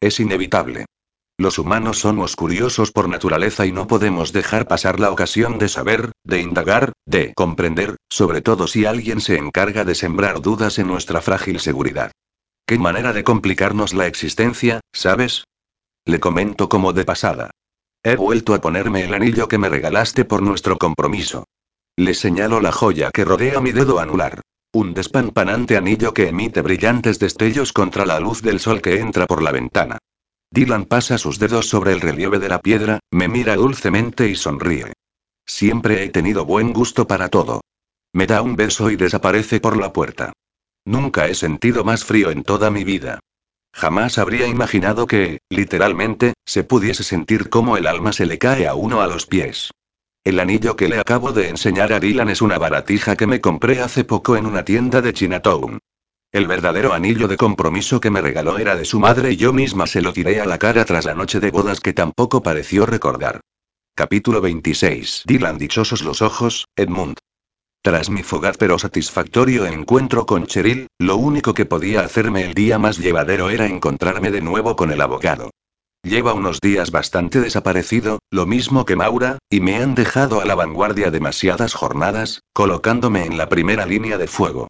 Es inevitable. Los humanos somos curiosos por naturaleza y no podemos dejar pasar la ocasión de saber, de indagar, de comprender, sobre todo si alguien se encarga de sembrar dudas en nuestra frágil seguridad. Qué manera de complicarnos la existencia, ¿sabes? Le comento como de pasada. He vuelto a ponerme el anillo que me regalaste por nuestro compromiso. Le señalo la joya que rodea mi dedo anular. Un despampanante anillo que emite brillantes destellos contra la luz del sol que entra por la ventana. Dylan pasa sus dedos sobre el relieve de la piedra, me mira dulcemente y sonríe. Siempre he tenido buen gusto para todo. Me da un beso y desaparece por la puerta. Nunca he sentido más frío en toda mi vida. Jamás habría imaginado que, literalmente, se pudiese sentir como el alma se le cae a uno a los pies. El anillo que le acabo de enseñar a Dylan es una baratija que me compré hace poco en una tienda de Chinatown. El verdadero anillo de compromiso que me regaló era de su madre y yo misma se lo tiré a la cara tras la noche de bodas que tampoco pareció recordar. Capítulo 26. Dylan dichosos los ojos, Edmund. Tras mi fugaz pero satisfactorio encuentro con Cheryl, lo único que podía hacerme el día más llevadero era encontrarme de nuevo con el abogado. Lleva unos días bastante desaparecido, lo mismo que Maura, y me han dejado a la vanguardia demasiadas jornadas, colocándome en la primera línea de fuego.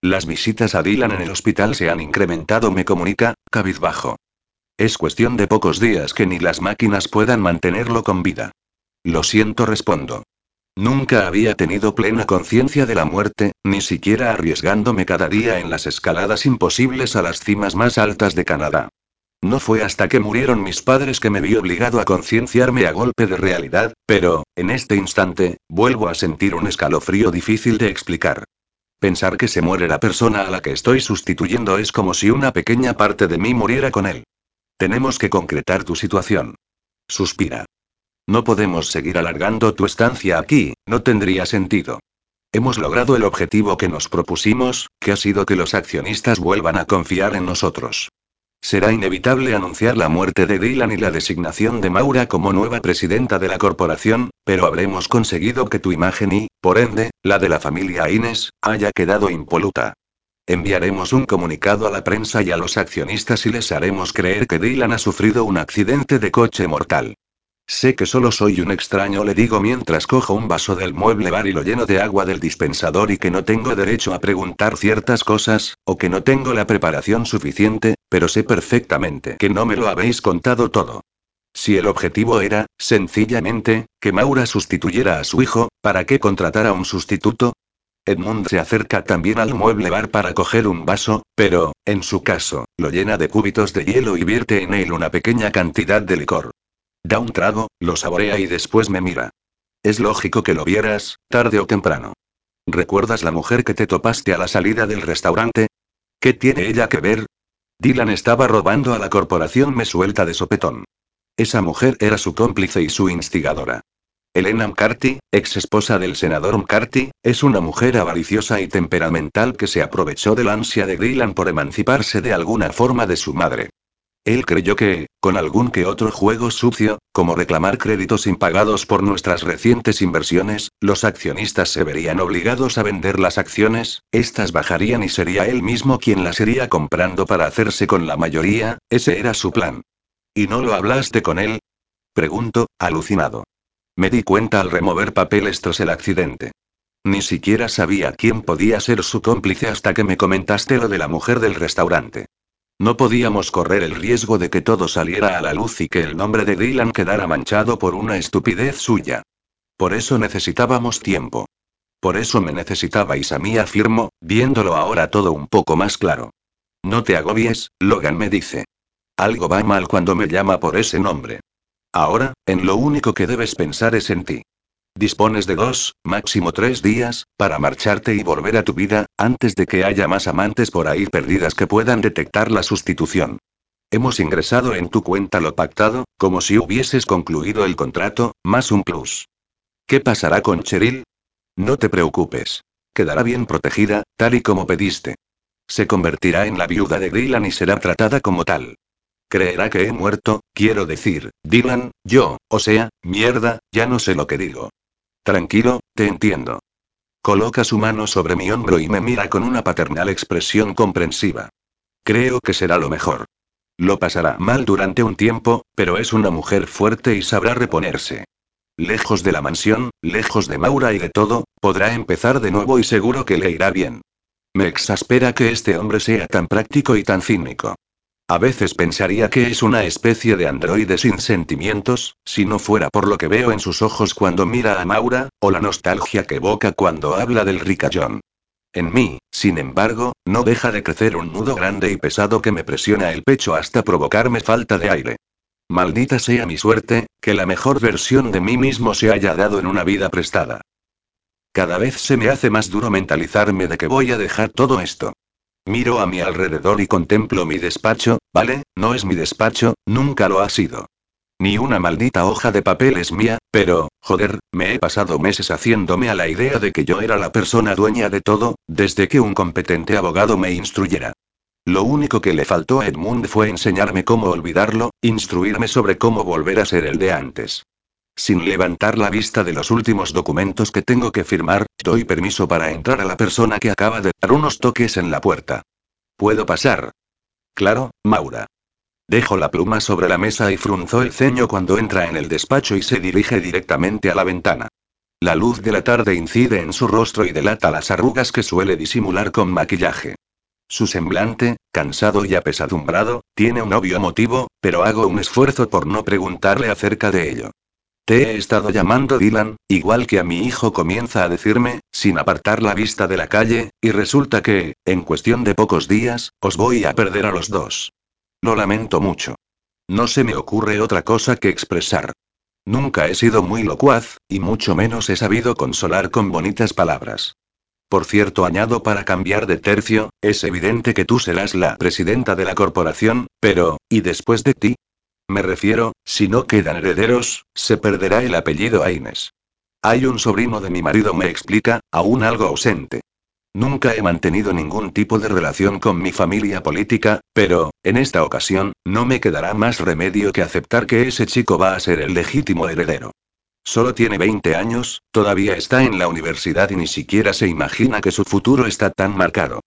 Las visitas a Dylan en el hospital se han incrementado, me comunica, cabizbajo. Es cuestión de pocos días que ni las máquinas puedan mantenerlo con vida. Lo siento, respondo. Nunca había tenido plena conciencia de la muerte, ni siquiera arriesgándome cada día en las escaladas imposibles a las cimas más altas de Canadá. No fue hasta que murieron mis padres que me vi obligado a concienciarme a golpe de realidad, pero, en este instante, vuelvo a sentir un escalofrío difícil de explicar. Pensar que se muere la persona a la que estoy sustituyendo es como si una pequeña parte de mí muriera con él. Tenemos que concretar tu situación. Suspira. No podemos seguir alargando tu estancia aquí, no tendría sentido. Hemos logrado el objetivo que nos propusimos, que ha sido que los accionistas vuelvan a confiar en nosotros. Será inevitable anunciar la muerte de Dylan y la designación de Maura como nueva presidenta de la corporación, pero habremos conseguido que tu imagen y, por ende, la de la familia Ines, haya quedado impoluta. Enviaremos un comunicado a la prensa y a los accionistas y les haremos creer que Dylan ha sufrido un accidente de coche mortal. Sé que solo soy un extraño, le digo mientras cojo un vaso del mueble bar y lo lleno de agua del dispensador y que no tengo derecho a preguntar ciertas cosas, o que no tengo la preparación suficiente, pero sé perfectamente que no me lo habéis contado todo. Si el objetivo era, sencillamente, que Maura sustituyera a su hijo, ¿para qué contratar a un sustituto? Edmund se acerca también al mueble bar para coger un vaso, pero, en su caso, lo llena de cúbitos de hielo y vierte en él una pequeña cantidad de licor. Da un trago, lo saborea y después me mira. Es lógico que lo vieras, tarde o temprano. ¿Recuerdas la mujer que te topaste a la salida del restaurante? ¿Qué tiene ella que ver? Dylan estaba robando a la corporación, me suelta de sopetón. Esa mujer era su cómplice y su instigadora. Elena McCarthy, ex esposa del senador McCarthy, es una mujer avariciosa y temperamental que se aprovechó del ansia de Dylan por emanciparse de alguna forma de su madre. Él creyó que, con algún que otro juego sucio, como reclamar créditos impagados por nuestras recientes inversiones, los accionistas se verían obligados a vender las acciones, estas bajarían y sería él mismo quien las iría comprando para hacerse con la mayoría, ese era su plan. ¿Y no lo hablaste con él? Pregunto, alucinado. Me di cuenta al remover papeles tras el accidente. Ni siquiera sabía quién podía ser su cómplice hasta que me comentaste lo de la mujer del restaurante. No podíamos correr el riesgo de que todo saliera a la luz y que el nombre de Dylan quedara manchado por una estupidez suya. Por eso necesitábamos tiempo. Por eso me necesitabais a mí, afirmo, viéndolo ahora todo un poco más claro. No te agobies, Logan me dice. Algo va mal cuando me llama por ese nombre. Ahora, en lo único que debes pensar es en ti. Dispones de dos, máximo tres días, para marcharte y volver a tu vida, antes de que haya más amantes por ahí perdidas que puedan detectar la sustitución. Hemos ingresado en tu cuenta lo pactado, como si hubieses concluido el contrato, más un plus. ¿Qué pasará con Cheryl? No te preocupes. Quedará bien protegida, tal y como pediste. Se convertirá en la viuda de Dylan y será tratada como tal. Creerá que he muerto, quiero decir, Dylan, yo, o sea, mierda, ya no sé lo que digo. Tranquilo, te entiendo. Coloca su mano sobre mi hombro y me mira con una paternal expresión comprensiva. Creo que será lo mejor. Lo pasará mal durante un tiempo, pero es una mujer fuerte y sabrá reponerse. Lejos de la mansión, lejos de Maura y de todo, podrá empezar de nuevo y seguro que le irá bien. Me exaspera que este hombre sea tan práctico y tan cínico. A veces pensaría que es una especie de androide sin sentimientos, si no fuera por lo que veo en sus ojos cuando mira a Maura, o la nostalgia que evoca cuando habla del ricachón. En mí, sin embargo, no deja de crecer un nudo grande y pesado que me presiona el pecho hasta provocarme falta de aire. Maldita sea mi suerte, que la mejor versión de mí mismo se haya dado en una vida prestada. Cada vez se me hace más duro mentalizarme de que voy a dejar todo esto. Miro a mi alrededor y contemplo mi despacho, ¿vale? No es mi despacho, nunca lo ha sido. Ni una maldita hoja de papel es mía, pero, joder, me he pasado meses haciéndome a la idea de que yo era la persona dueña de todo, desde que un competente abogado me instruyera. Lo único que le faltó a Edmund fue enseñarme cómo olvidarlo, instruirme sobre cómo volver a ser el de antes. Sin levantar la vista de los últimos documentos que tengo que firmar, doy permiso para entrar a la persona que acaba de dar unos toques en la puerta. ¿Puedo pasar? Claro, Maura. Dejo la pluma sobre la mesa y frunzo el ceño cuando entra en el despacho y se dirige directamente a la ventana. La luz de la tarde incide en su rostro y delata las arrugas que suele disimular con maquillaje. Su semblante, cansado y apesadumbrado, tiene un obvio motivo, pero hago un esfuerzo por no preguntarle acerca de ello. Te he estado llamando Dylan, igual que a mi hijo comienza a decirme, sin apartar la vista de la calle, y resulta que, en cuestión de pocos días, os voy a perder a los dos. Lo lamento mucho. No se me ocurre otra cosa que expresar. Nunca he sido muy locuaz, y mucho menos he sabido consolar con bonitas palabras. Por cierto, añado para cambiar de tercio, es evidente que tú serás la presidenta de la corporación, pero, ¿y después de ti? Me refiero, si no quedan herederos, se perderá el apellido Aines. Hay un sobrino de mi marido, me explica, aún algo ausente. Nunca he mantenido ningún tipo de relación con mi familia política, pero, en esta ocasión, no me quedará más remedio que aceptar que ese chico va a ser el legítimo heredero. Solo tiene 20 años, todavía está en la universidad y ni siquiera se imagina que su futuro está tan marcado.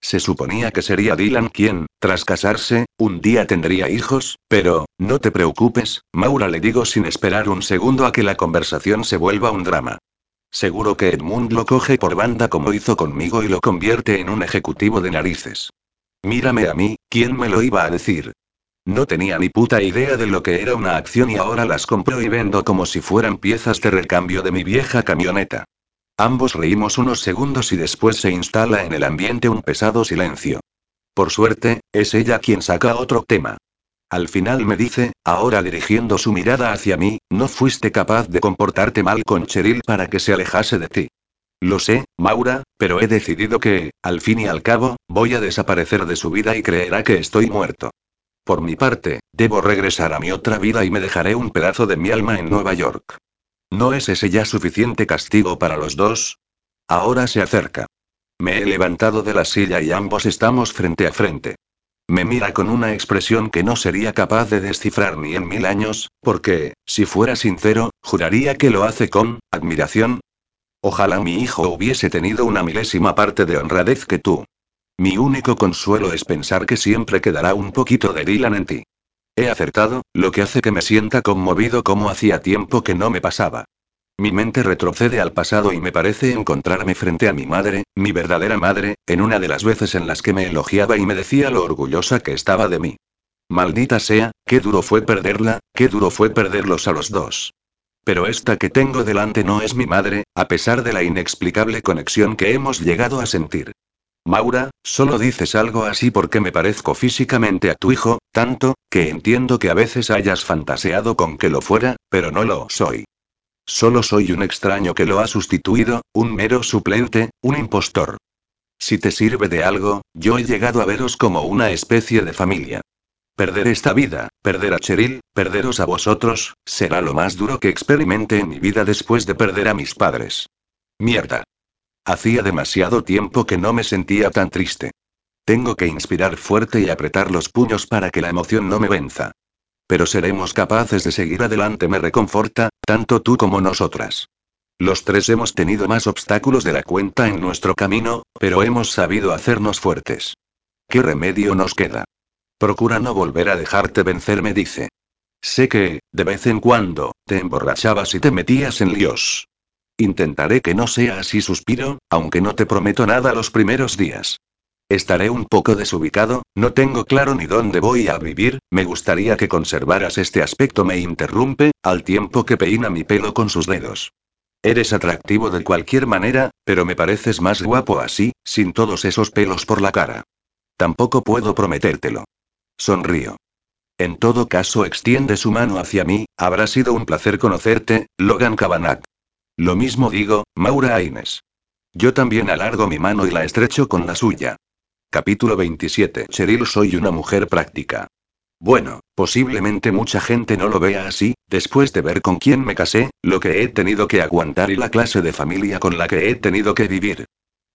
Se suponía que sería Dylan quien, tras casarse, un día tendría hijos, pero, no te preocupes, Maura le digo sin esperar un segundo a que la conversación se vuelva un drama. Seguro que Edmund lo coge por banda como hizo conmigo y lo convierte en un ejecutivo de narices. Mírame a mí, ¿quién me lo iba a decir? No tenía ni puta idea de lo que era una acción y ahora las compro y vendo como si fueran piezas de recambio de mi vieja camioneta. Ambos reímos unos segundos y después se instala en el ambiente un pesado silencio. Por suerte, es ella quien saca otro tema. Al final me dice, ahora dirigiendo su mirada hacia mí, no fuiste capaz de comportarte mal con Cheryl para que se alejase de ti. Lo sé, Maura, pero he decidido que, al fin y al cabo, voy a desaparecer de su vida y creerá que estoy muerto. Por mi parte, debo regresar a mi otra vida y me dejaré un pedazo de mi alma en Nueva York. ¿No es ese ya suficiente castigo para los dos? Ahora se acerca. Me he levantado de la silla y ambos estamos frente a frente. Me mira con una expresión que no sería capaz de descifrar ni en mil años, porque, si fuera sincero, juraría que lo hace con admiración. Ojalá mi hijo hubiese tenido una milésima parte de honradez que tú. Mi único consuelo es pensar que siempre quedará un poquito de Dylan en ti. He acertado, lo que hace que me sienta conmovido como hacía tiempo que no me pasaba. Mi mente retrocede al pasado y me parece encontrarme frente a mi madre, mi verdadera madre, en una de las veces en las que me elogiaba y me decía lo orgullosa que estaba de mí. Maldita sea, qué duro fue perderla, qué duro fue perderlos a los dos. Pero esta que tengo delante no es mi madre, a pesar de la inexplicable conexión que hemos llegado a sentir. Maura, solo dices algo así porque me parezco físicamente a tu hijo, tanto, que entiendo que a veces hayas fantaseado con que lo fuera, pero no lo soy. Solo soy un extraño que lo ha sustituido, un mero suplente, un impostor. Si te sirve de algo, yo he llegado a veros como una especie de familia. Perder esta vida, perder a Cheryl, perderos a vosotros, será lo más duro que experimente en mi vida después de perder a mis padres. Mierda. Hacía demasiado tiempo que no me sentía tan triste. Tengo que inspirar fuerte y apretar los puños para que la emoción no me venza. Pero seremos capaces de seguir adelante, me reconforta, tanto tú como nosotras. Los tres hemos tenido más obstáculos de la cuenta en nuestro camino, pero hemos sabido hacernos fuertes. ¿Qué remedio nos queda? Procura no volver a dejarte vencer, me dice. Sé que, de vez en cuando, te emborrachabas y te metías en líos. Intentaré que no sea así, suspiro, aunque no te prometo nada los primeros días. Estaré un poco desubicado, no tengo claro ni dónde voy a vivir, me gustaría que conservaras este aspecto, me interrumpe, al tiempo que peina mi pelo con sus dedos. Eres atractivo de cualquier manera, pero me pareces más guapo así, sin todos esos pelos por la cara. Tampoco puedo prometértelo. Sonrío. En todo caso, extiende su mano hacia mí, habrá sido un placer conocerte, Logan Cabanagh. Lo mismo digo, Maura Aines. Yo también alargo mi mano y la estrecho con la suya. Capítulo 27. Cheryl soy una mujer práctica. Bueno, posiblemente mucha gente no lo vea así, después de ver con quién me casé, lo que he tenido que aguantar y la clase de familia con la que he tenido que vivir.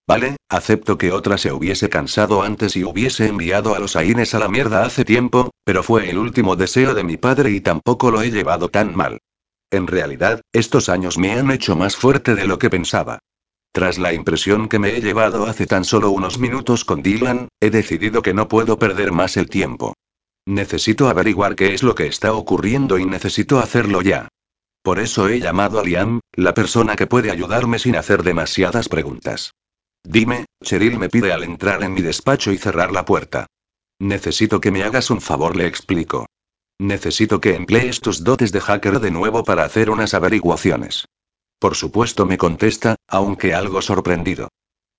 Vale, acepto que otra se hubiese cansado antes y hubiese enviado a los Aines a la mierda hace tiempo, pero fue el último deseo de mi padre y tampoco lo he llevado tan mal. En realidad, estos años me han hecho más fuerte de lo que pensaba. Tras la impresión que me he llevado hace tan solo unos minutos con Dylan, he decidido que no puedo perder más el tiempo. Necesito averiguar qué es lo que está ocurriendo y necesito hacerlo ya. Por eso he llamado a Liam, la persona que puede ayudarme sin hacer demasiadas preguntas. Dime, Cheryl me pide al entrar en mi despacho y cerrar la puerta. Necesito que me hagas un favor, le explico. Necesito que emplees tus dotes de hacker de nuevo para hacer unas averiguaciones. Por supuesto me contesta, aunque algo sorprendido.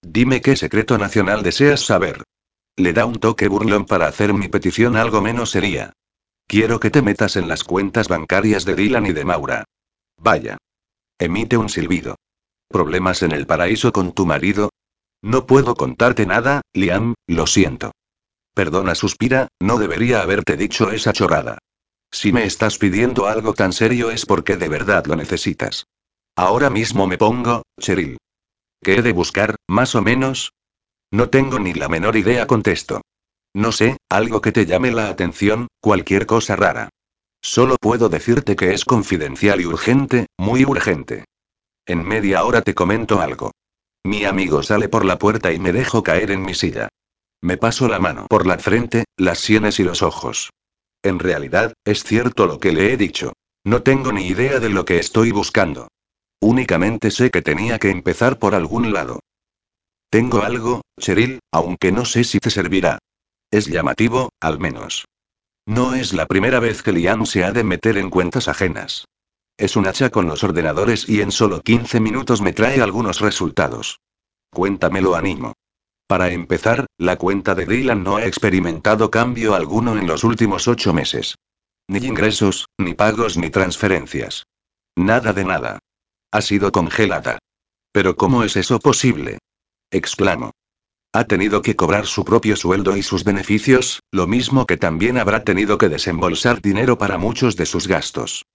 Dime qué secreto nacional deseas saber. Le da un toque burlón para hacer mi petición algo menos seria. Quiero que te metas en las cuentas bancarias de Dylan y de Maura. Vaya. Emite un silbido. ¿Problemas en el paraíso con tu marido? No puedo contarte nada, Liam, lo siento. Perdona, suspira, no debería haberte dicho esa chorrada. Si me estás pidiendo algo tan serio es porque de verdad lo necesitas. Ahora mismo me pongo, Cheryl. ¿Qué he de buscar, más o menos? No tengo ni la menor idea, contesto. No sé, algo que te llame la atención, cualquier cosa rara. Solo puedo decirte que es confidencial y urgente, muy urgente. En media hora te comento algo. Mi amigo sale por la puerta y me dejo caer en mi silla. Me paso la mano por la frente, las sienes y los ojos. En realidad, es cierto lo que le he dicho. No tengo ni idea de lo que estoy buscando. Únicamente sé que tenía que empezar por algún lado. Tengo algo, Cheryl, aunque no sé si te servirá. Es llamativo, al menos. No es la primera vez que Liam se ha de meter en cuentas ajenas. Es un hacha con los ordenadores y en solo 15 minutos me trae algunos resultados. Cuéntamelo, animo. Para empezar, la cuenta de Dylan no ha experimentado cambio alguno en los últimos ocho meses. Ni ingresos, ni pagos, ni transferencias. Nada de nada. Ha sido congelada. Pero ¿cómo es eso posible? exclamo. Ha tenido que cobrar su propio sueldo y sus beneficios, lo mismo que también habrá tenido que desembolsar dinero para muchos de sus gastos.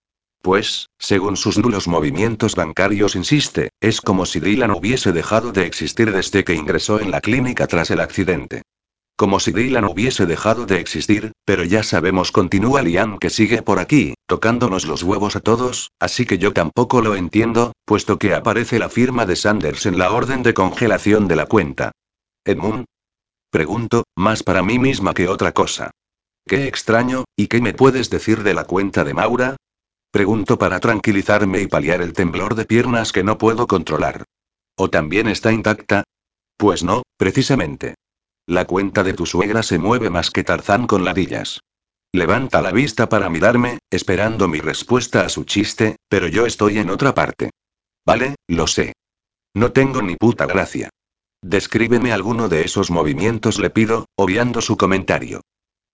Pues, según sus nulos movimientos bancarios, insiste, es como si Dylan hubiese dejado de existir desde que ingresó en la clínica tras el accidente. Como si Dylan hubiese dejado de existir, pero ya sabemos, continúa Liam, que sigue por aquí, tocándonos los huevos a todos, así que yo tampoco lo entiendo, puesto que aparece la firma de Sanders en la orden de congelación de la cuenta. ¿Edmund? Pregunto, más para mí misma que otra cosa. Qué extraño, ¿y qué me puedes decir de la cuenta de Maura? Pregunto para tranquilizarme y paliar el temblor de piernas que no puedo controlar. ¿O también está intacta? Pues no, precisamente. La cuenta de tu suegra se mueve más que Tarzán con ladillas. Levanta la vista para mirarme, esperando mi respuesta a su chiste, pero yo estoy en otra parte. Vale, lo sé. No tengo ni puta gracia. Descríbeme alguno de esos movimientos, le pido, obviando su comentario.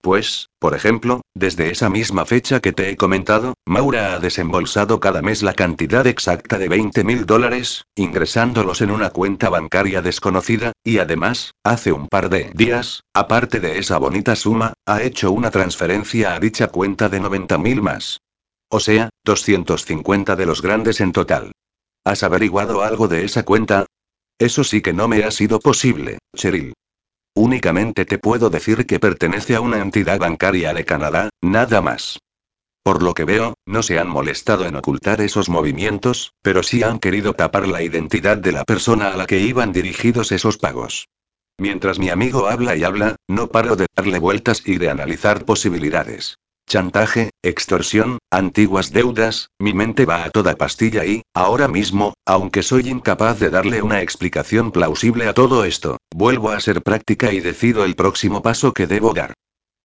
Pues, por ejemplo, desde esa misma fecha que te he comentado, Maura ha desembolsado cada mes la cantidad exacta de 20 mil dólares, ingresándolos en una cuenta bancaria desconocida, y además, hace un par de días, aparte de esa bonita suma, ha hecho una transferencia a dicha cuenta de 90 mil más. O sea, 250 de los grandes en total. ¿Has averiguado algo de esa cuenta? Eso sí que no me ha sido posible, Cheryl. Únicamente te puedo decir que pertenece a una entidad bancaria de Canadá, nada más. Por lo que veo, no se han molestado en ocultar esos movimientos, pero sí han querido tapar la identidad de la persona a la que iban dirigidos esos pagos. Mientras mi amigo habla y habla, no paro de darle vueltas y de analizar posibilidades. Chantaje, extorsión, antiguas deudas, mi mente va a toda pastilla y, ahora mismo, aunque soy incapaz de darle una explicación plausible a todo esto, vuelvo a ser práctica y decido el próximo paso que debo dar.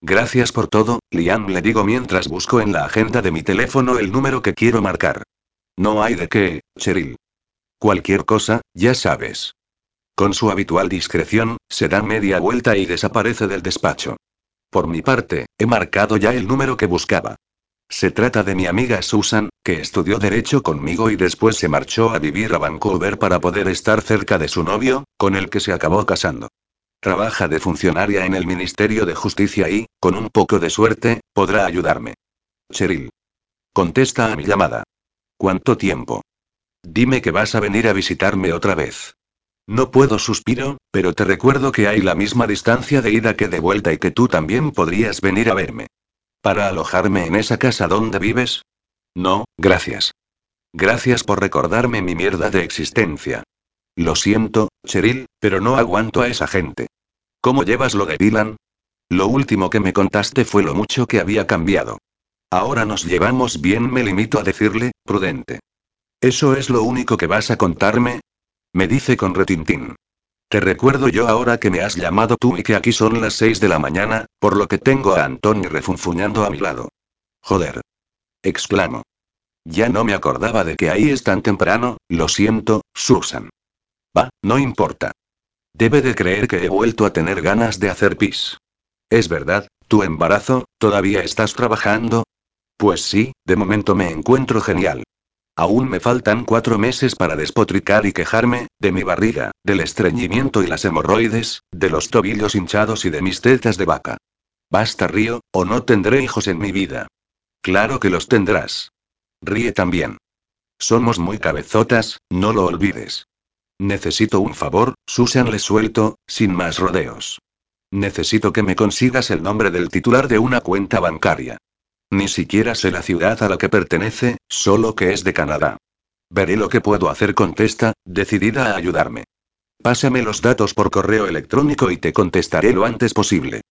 Gracias por todo, Liam le digo mientras busco en la agenda de mi teléfono el número que quiero marcar. No hay de qué, Cheryl. Cualquier cosa, ya sabes. Con su habitual discreción, se da media vuelta y desaparece del despacho. Por mi parte, he marcado ya el número que buscaba. Se trata de mi amiga Susan, que estudió derecho conmigo y después se marchó a vivir a Vancouver para poder estar cerca de su novio, con el que se acabó casando. Trabaja de funcionaria en el Ministerio de Justicia y, con un poco de suerte, podrá ayudarme. Cheryl. Contesta a mi llamada. ¿Cuánto tiempo? Dime que vas a venir a visitarme otra vez. No puedo suspiro, pero te recuerdo que hay la misma distancia de ida que de vuelta y que tú también podrías venir a verme. ¿Para alojarme en esa casa donde vives? No, gracias. Gracias por recordarme mi mierda de existencia. Lo siento, Cheryl, pero no aguanto a esa gente. ¿Cómo llevas lo de Dylan? Lo último que me contaste fue lo mucho que había cambiado. Ahora nos llevamos bien, me limito a decirle, prudente. ¿Eso es lo único que vas a contarme? Me dice con retintín. Te recuerdo yo ahora que me has llamado tú y que aquí son las seis de la mañana, por lo que tengo a Antonio refunfuñando a mi lado. Joder. Exclamo. Ya no me acordaba de que ahí es tan temprano, lo siento, Susan. Va, no importa. Debe de creer que he vuelto a tener ganas de hacer pis. Es verdad, tu embarazo, ¿todavía estás trabajando? Pues sí, de momento me encuentro genial. Aún me faltan cuatro meses para despotricar y quejarme, de mi barriga, del estreñimiento y las hemorroides, de los tobillos hinchados y de mis tetas de vaca. Basta río, o no tendré hijos en mi vida. Claro que los tendrás. Ríe también. Somos muy cabezotas, no lo olvides. Necesito un favor, Susan le suelto, sin más rodeos. Necesito que me consigas el nombre del titular de una cuenta bancaria. Ni siquiera sé la ciudad a la que pertenece, solo que es de Canadá. Veré lo que puedo hacer, contesta, decidida a ayudarme. Pásame los datos por correo electrónico y te contestaré lo antes posible.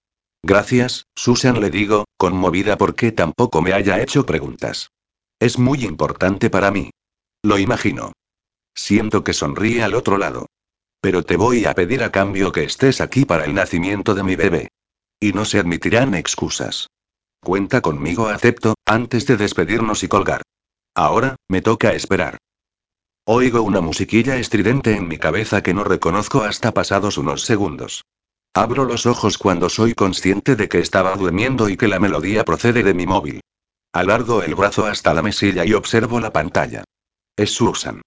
Gracias, Susan le digo, conmovida porque tampoco me haya hecho preguntas. Es muy importante para mí. Lo imagino. Siento que sonríe al otro lado. Pero te voy a pedir a cambio que estés aquí para el nacimiento de mi bebé. Y no se admitirán excusas. Cuenta conmigo, acepto, antes de despedirnos y colgar. Ahora, me toca esperar. Oigo una musiquilla estridente en mi cabeza que no reconozco hasta pasados unos segundos. Abro los ojos cuando soy consciente de que estaba durmiendo y que la melodía procede de mi móvil. Alargo el brazo hasta la mesilla y observo la pantalla. Es Susan.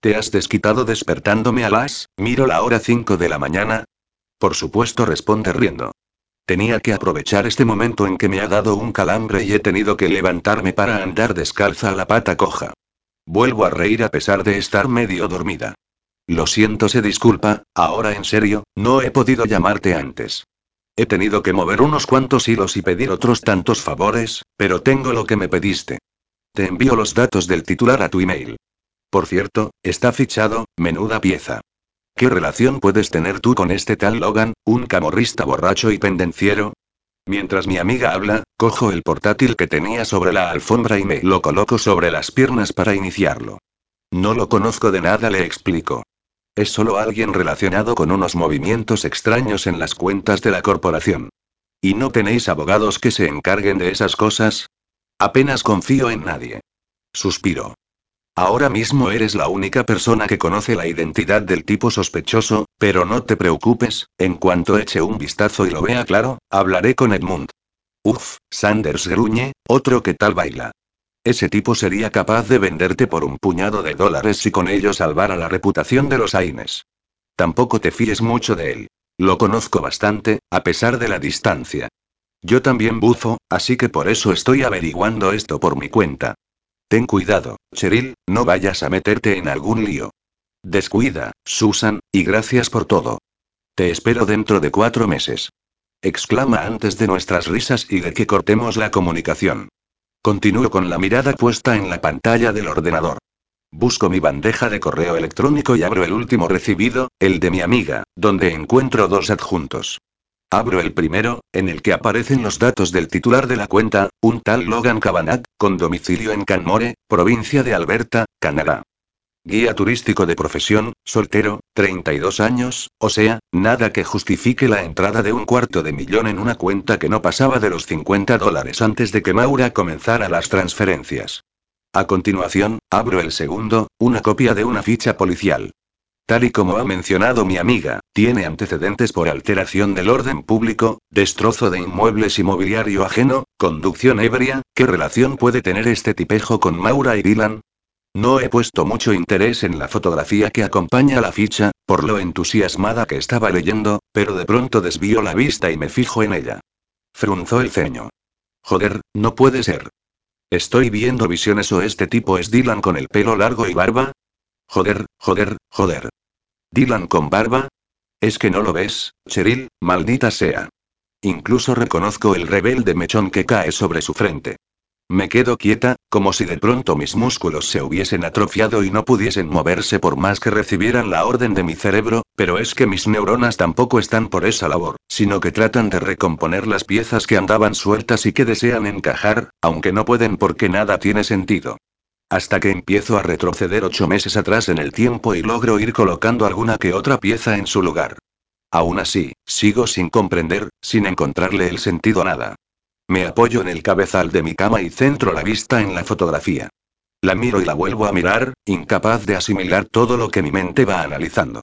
¿Te has desquitado despertándome a las, miro la hora 5 de la mañana? Por supuesto responde riendo. Tenía que aprovechar este momento en que me ha dado un calambre y he tenido que levantarme para andar descalza a la pata coja. Vuelvo a reír a pesar de estar medio dormida. Lo siento, se disculpa, ahora en serio, no he podido llamarte antes. He tenido que mover unos cuantos hilos y pedir otros tantos favores, pero tengo lo que me pediste. Te envío los datos del titular a tu email. Por cierto, está fichado, menuda pieza. ¿Qué relación puedes tener tú con este tal Logan, un camorrista borracho y pendenciero? Mientras mi amiga habla, cojo el portátil que tenía sobre la alfombra y me lo coloco sobre las piernas para iniciarlo. No lo conozco de nada, le explico. Es solo alguien relacionado con unos movimientos extraños en las cuentas de la corporación. ¿Y no tenéis abogados que se encarguen de esas cosas? Apenas confío en nadie. Suspiro. Ahora mismo eres la única persona que conoce la identidad del tipo sospechoso, pero no te preocupes, en cuanto eche un vistazo y lo vea claro, hablaré con Edmund. Uf, Sanders gruñe, otro que tal baila. Ese tipo sería capaz de venderte por un puñado de dólares si con ello salvara la reputación de los Aines. Tampoco te fíes mucho de él. Lo conozco bastante, a pesar de la distancia. Yo también bufo, así que por eso estoy averiguando esto por mi cuenta. Ten cuidado, Cheryl, no vayas a meterte en algún lío. Descuida, Susan, y gracias por todo. Te espero dentro de cuatro meses. Exclama antes de nuestras risas y de que cortemos la comunicación. Continúo con la mirada puesta en la pantalla del ordenador. Busco mi bandeja de correo electrónico y abro el último recibido, el de mi amiga, donde encuentro dos adjuntos. Abro el primero, en el que aparecen los datos del titular de la cuenta, un tal Logan Cabanagh, con domicilio en Canmore, provincia de Alberta, Canadá. Guía turístico de profesión, soltero, 32 años, o sea, nada que justifique la entrada de un cuarto de millón en una cuenta que no pasaba de los 50 dólares antes de que Maura comenzara las transferencias. A continuación, abro el segundo, una copia de una ficha policial. Tal y como ha mencionado mi amiga, tiene antecedentes por alteración del orden público, destrozo de inmuebles y mobiliario ajeno, conducción ebria, ¿qué relación puede tener este tipejo con Maura y Dylan? No he puesto mucho interés en la fotografía que acompaña la ficha, por lo entusiasmada que estaba leyendo, pero de pronto desvío la vista y me fijo en ella. Frunzó el ceño. Joder, no puede ser. ¿Estoy viendo visiones o este tipo es Dylan con el pelo largo y barba? Joder, joder, joder. ¿Dylan con barba? ¿Es que no lo ves, Cheryl, maldita sea? Incluso reconozco el rebelde mechón que cae sobre su frente. Me quedo quieta, como si de pronto mis músculos se hubiesen atrofiado y no pudiesen moverse por más que recibieran la orden de mi cerebro, pero es que mis neuronas tampoco están por esa labor, sino que tratan de recomponer las piezas que andaban sueltas y que desean encajar, aunque no pueden porque nada tiene sentido. Hasta que empiezo a retroceder ocho meses atrás en el tiempo y logro ir colocando alguna que otra pieza en su lugar. Aún así, sigo sin comprender, sin encontrarle el sentido a nada. Me apoyo en el cabezal de mi cama y centro la vista en la fotografía. La miro y la vuelvo a mirar, incapaz de asimilar todo lo que mi mente va analizando.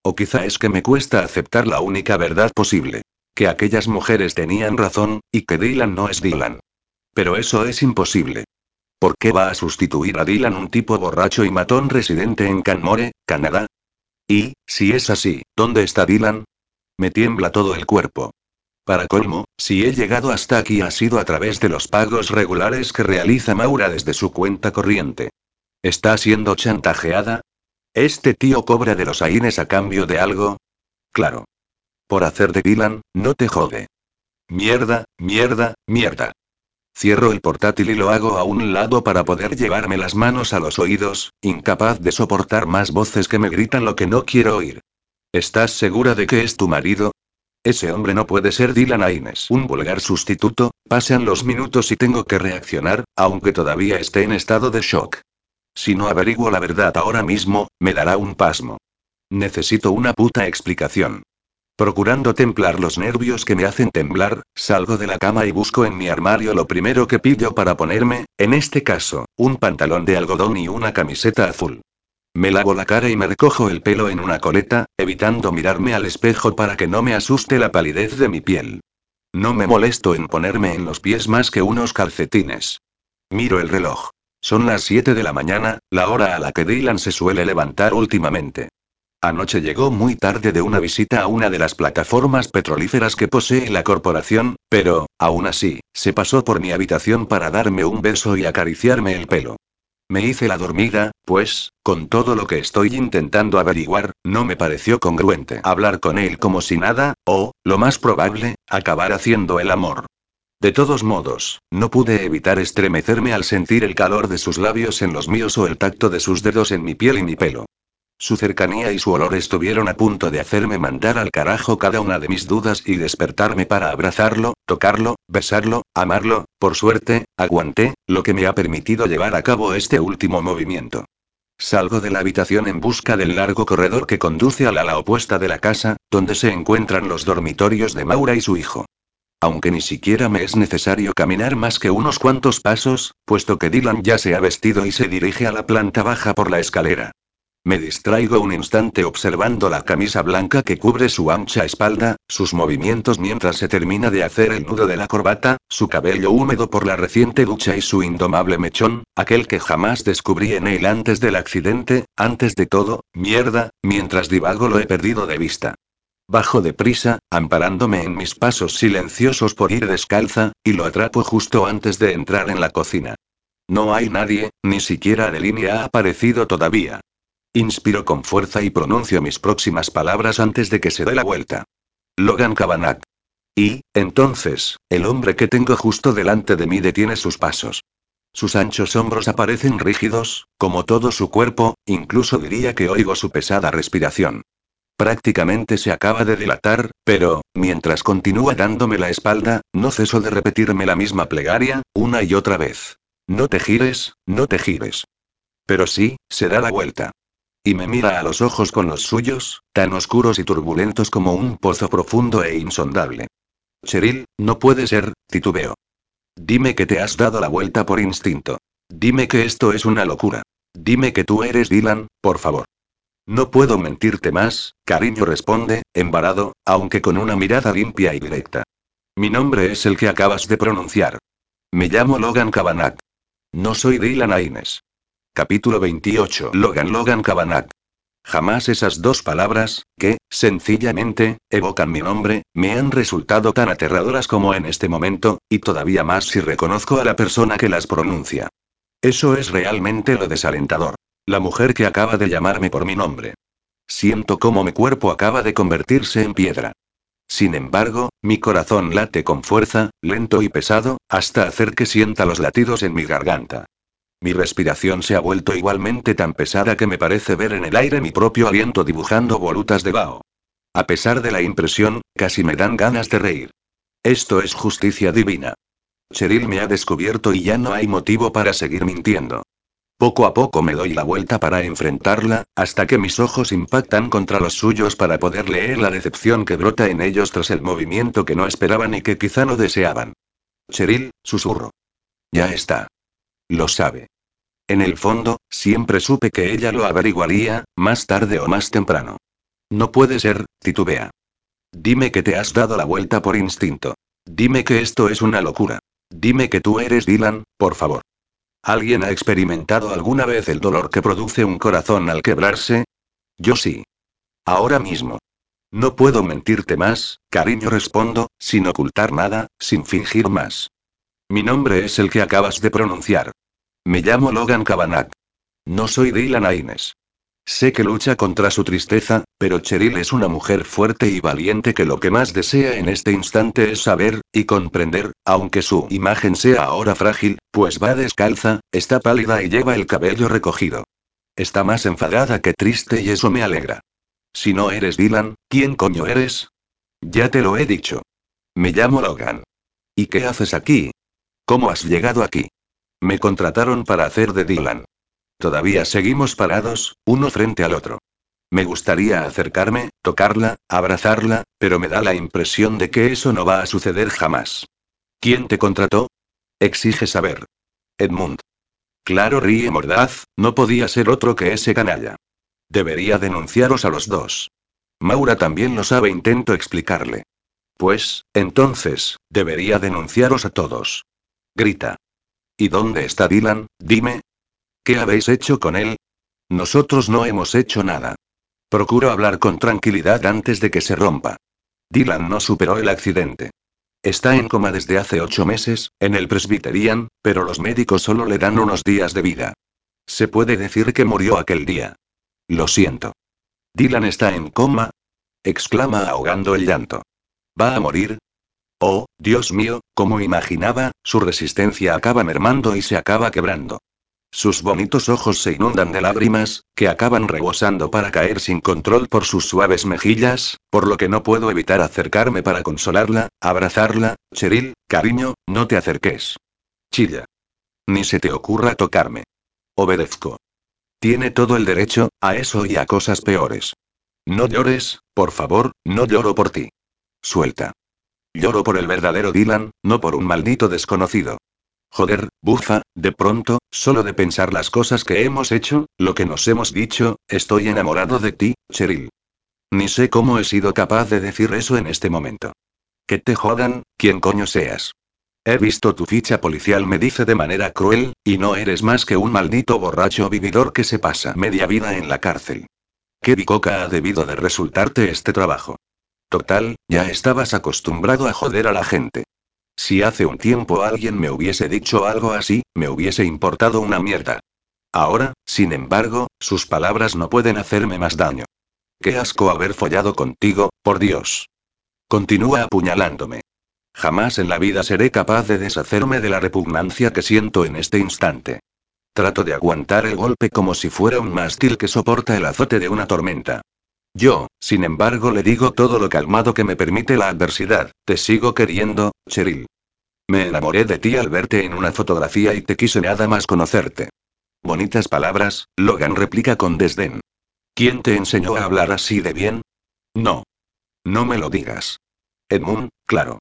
O quizá es que me cuesta aceptar la única verdad posible. Que aquellas mujeres tenían razón, y que Dylan no es Dylan. Pero eso es imposible. ¿Por qué va a sustituir a Dylan un tipo borracho y matón residente en Canmore, Canadá? Y, si es así, ¿dónde está Dylan? Me tiembla todo el cuerpo. Para colmo, si he llegado hasta aquí ha sido a través de los pagos regulares que realiza Maura desde su cuenta corriente. ¿Está siendo chantajeada? ¿Este tío cobra de los Aines a cambio de algo? Claro. Por hacer de Dylan, no te jode. Mierda, mierda, mierda. Cierro el portátil y lo hago a un lado para poder llevarme las manos a los oídos, incapaz de soportar más voces que me gritan lo que no quiero oír. ¿Estás segura de que es tu marido? Ese hombre no puede ser Dylan Aines. Un vulgar sustituto, pasan los minutos y tengo que reaccionar, aunque todavía esté en estado de shock. Si no averiguo la verdad ahora mismo, me dará un pasmo. Necesito una puta explicación. Procurando templar los nervios que me hacen temblar, salgo de la cama y busco en mi armario lo primero que pillo para ponerme, en este caso, un pantalón de algodón y una camiseta azul. Me lavo la cara y me recojo el pelo en una coleta, evitando mirarme al espejo para que no me asuste la palidez de mi piel. No me molesto en ponerme en los pies más que unos calcetines. Miro el reloj. Son las 7 de la mañana, la hora a la que Dylan se suele levantar últimamente. Anoche llegó muy tarde de una visita a una de las plataformas petrolíferas que posee la corporación, pero, aún así, se pasó por mi habitación para darme un beso y acariciarme el pelo. Me hice la dormida, pues, con todo lo que estoy intentando averiguar, no me pareció congruente hablar con él como si nada, o, lo más probable, acabar haciendo el amor. De todos modos, no pude evitar estremecerme al sentir el calor de sus labios en los míos o el tacto de sus dedos en mi piel y mi pelo. Su cercanía y su olor estuvieron a punto de hacerme mandar al carajo cada una de mis dudas y despertarme para abrazarlo, tocarlo, besarlo, amarlo, por suerte, aguanté, lo que me ha permitido llevar a cabo este último movimiento. Salgo de la habitación en busca del largo corredor que conduce al ala opuesta de la casa, donde se encuentran los dormitorios de Maura y su hijo. Aunque ni siquiera me es necesario caminar más que unos cuantos pasos, puesto que Dylan ya se ha vestido y se dirige a la planta baja por la escalera. Me distraigo un instante observando la camisa blanca que cubre su ancha espalda, sus movimientos mientras se termina de hacer el nudo de la corbata, su cabello húmedo por la reciente ducha y su indomable mechón, aquel que jamás descubrí en él antes del accidente, antes de todo, mierda, mientras divago lo he perdido de vista. Bajo deprisa, amparándome en mis pasos silenciosos por ir descalza, y lo atrapo justo antes de entrar en la cocina. No hay nadie, ni siquiera Adeline ha aparecido todavía. Inspiro con fuerza y pronuncio mis próximas palabras antes de que se dé la vuelta. Logan Cabanagh. Y, entonces, el hombre que tengo justo delante de mí detiene sus pasos. Sus anchos hombros aparecen rígidos, como todo su cuerpo, incluso diría que oigo su pesada respiración. Prácticamente se acaba de dilatar, pero, mientras continúa dándome la espalda, no ceso de repetirme la misma plegaria, una y otra vez. No te gires, no te gires. Pero sí, se da la vuelta. Y me mira a los ojos con los suyos, tan oscuros y turbulentos como un pozo profundo e insondable. Cheryl, no puede ser, titubeo. Dime que te has dado la vuelta por instinto. Dime que esto es una locura. Dime que tú eres Dylan, por favor. No puedo mentirte más, cariño responde, embarado, aunque con una mirada limpia y directa. Mi nombre es el que acabas de pronunciar. Me llamo Logan Kavanagh. No soy Dylan Aines. Capítulo 28. Logan Logan Kavanagh. Jamás esas dos palabras, que, sencillamente, evocan mi nombre, me han resultado tan aterradoras como en este momento, y todavía más si reconozco a la persona que las pronuncia. Eso es realmente lo desalentador. La mujer que acaba de llamarme por mi nombre. Siento cómo mi cuerpo acaba de convertirse en piedra. Sin embargo, mi corazón late con fuerza, lento y pesado, hasta hacer que sienta los latidos en mi garganta. Mi respiración se ha vuelto igualmente tan pesada que me parece ver en el aire mi propio aliento dibujando volutas de vaho. A pesar de la impresión, casi me dan ganas de reír. Esto es justicia divina. Cheryl me ha descubierto y ya no hay motivo para seguir mintiendo. Poco a poco me doy la vuelta para enfrentarla, hasta que mis ojos impactan contra los suyos para poder leer la decepción que brota en ellos tras el movimiento que no esperaban y que quizá no deseaban. Cheryl, susurro. Ya está. Lo sabe. En el fondo, siempre supe que ella lo averiguaría, más tarde o más temprano. No puede ser, titubea. Dime que te has dado la vuelta por instinto. Dime que esto es una locura. Dime que tú eres Dylan, por favor. ¿Alguien ha experimentado alguna vez el dolor que produce un corazón al quebrarse? Yo sí. Ahora mismo. No puedo mentirte más, cariño respondo, sin ocultar nada, sin fingir más. Mi nombre es el que acabas de pronunciar. Me llamo Logan Kavanagh. No soy Dylan Aines. Sé que lucha contra su tristeza, pero Cheryl es una mujer fuerte y valiente que lo que más desea en este instante es saber, y comprender, aunque su imagen sea ahora frágil, pues va descalza, está pálida y lleva el cabello recogido. Está más enfadada que triste y eso me alegra. Si no eres Dylan, ¿quién coño eres? Ya te lo he dicho. Me llamo Logan. ¿Y qué haces aquí? ¿Cómo has llegado aquí? Me contrataron para hacer de Dylan. Todavía seguimos parados, uno frente al otro. Me gustaría acercarme, tocarla, abrazarla, pero me da la impresión de que eso no va a suceder jamás. ¿Quién te contrató? Exige saber. Edmund. Claro, ríe mordaz, no podía ser otro que ese canalla. Debería denunciaros a los dos. Maura también lo sabe, intento explicarle. Pues, entonces, debería denunciaros a todos. Grita. ¿Y dónde está Dylan? Dime, ¿Qué habéis hecho con él? Nosotros no hemos hecho nada. Procuro hablar con tranquilidad antes de que se rompa. Dylan no superó el accidente. Está en coma desde hace ocho meses, en el Presbyterian, pero los médicos solo le dan unos días de vida. Se puede decir que murió aquel día. Lo siento. Dylan está en coma. exclama ahogando el llanto. ¿Va a morir? Oh, Dios mío, como imaginaba, su resistencia acaba mermando y se acaba quebrando. Sus bonitos ojos se inundan de lágrimas, que acaban rebosando para caer sin control por sus suaves mejillas, por lo que no puedo evitar acercarme para consolarla, abrazarla. Cheryl, cariño, no te acerques. Chilla. Ni se te ocurra tocarme. Obedezco. Tiene todo el derecho, a eso y a cosas peores. No llores, por favor, no lloro por ti. Suelta. Lloro por el verdadero Dylan, no por un maldito desconocido. Joder, bufa, de pronto, solo de pensar las cosas que hemos hecho, lo que nos hemos dicho, estoy enamorado de ti, Cheryl. Ni sé cómo he sido capaz de decir eso en este momento. Que te jodan, quien coño seas. He visto tu ficha policial, me dice de manera cruel, y no eres más que un maldito borracho vividor que se pasa media vida en la cárcel. ¿Qué bicoca ha debido de resultarte este trabajo? Total, ya estabas acostumbrado a joder a la gente. Si hace un tiempo alguien me hubiese dicho algo así, me hubiese importado una mierda. Ahora, sin embargo, sus palabras no pueden hacerme más daño. Qué asco haber follado contigo, por Dios. Continúa apuñalándome. Jamás en la vida seré capaz de deshacerme de la repugnancia que siento en este instante. Trato de aguantar el golpe como si fuera un mástil que soporta el azote de una tormenta. Yo, sin embargo, le digo todo lo calmado que me permite la adversidad. Te sigo queriendo, Cheryl. Me enamoré de ti al verte en una fotografía y te quise nada más conocerte. Bonitas palabras, Logan replica con desdén. ¿Quién te enseñó a hablar así de bien? No. No me lo digas. Edmund, claro.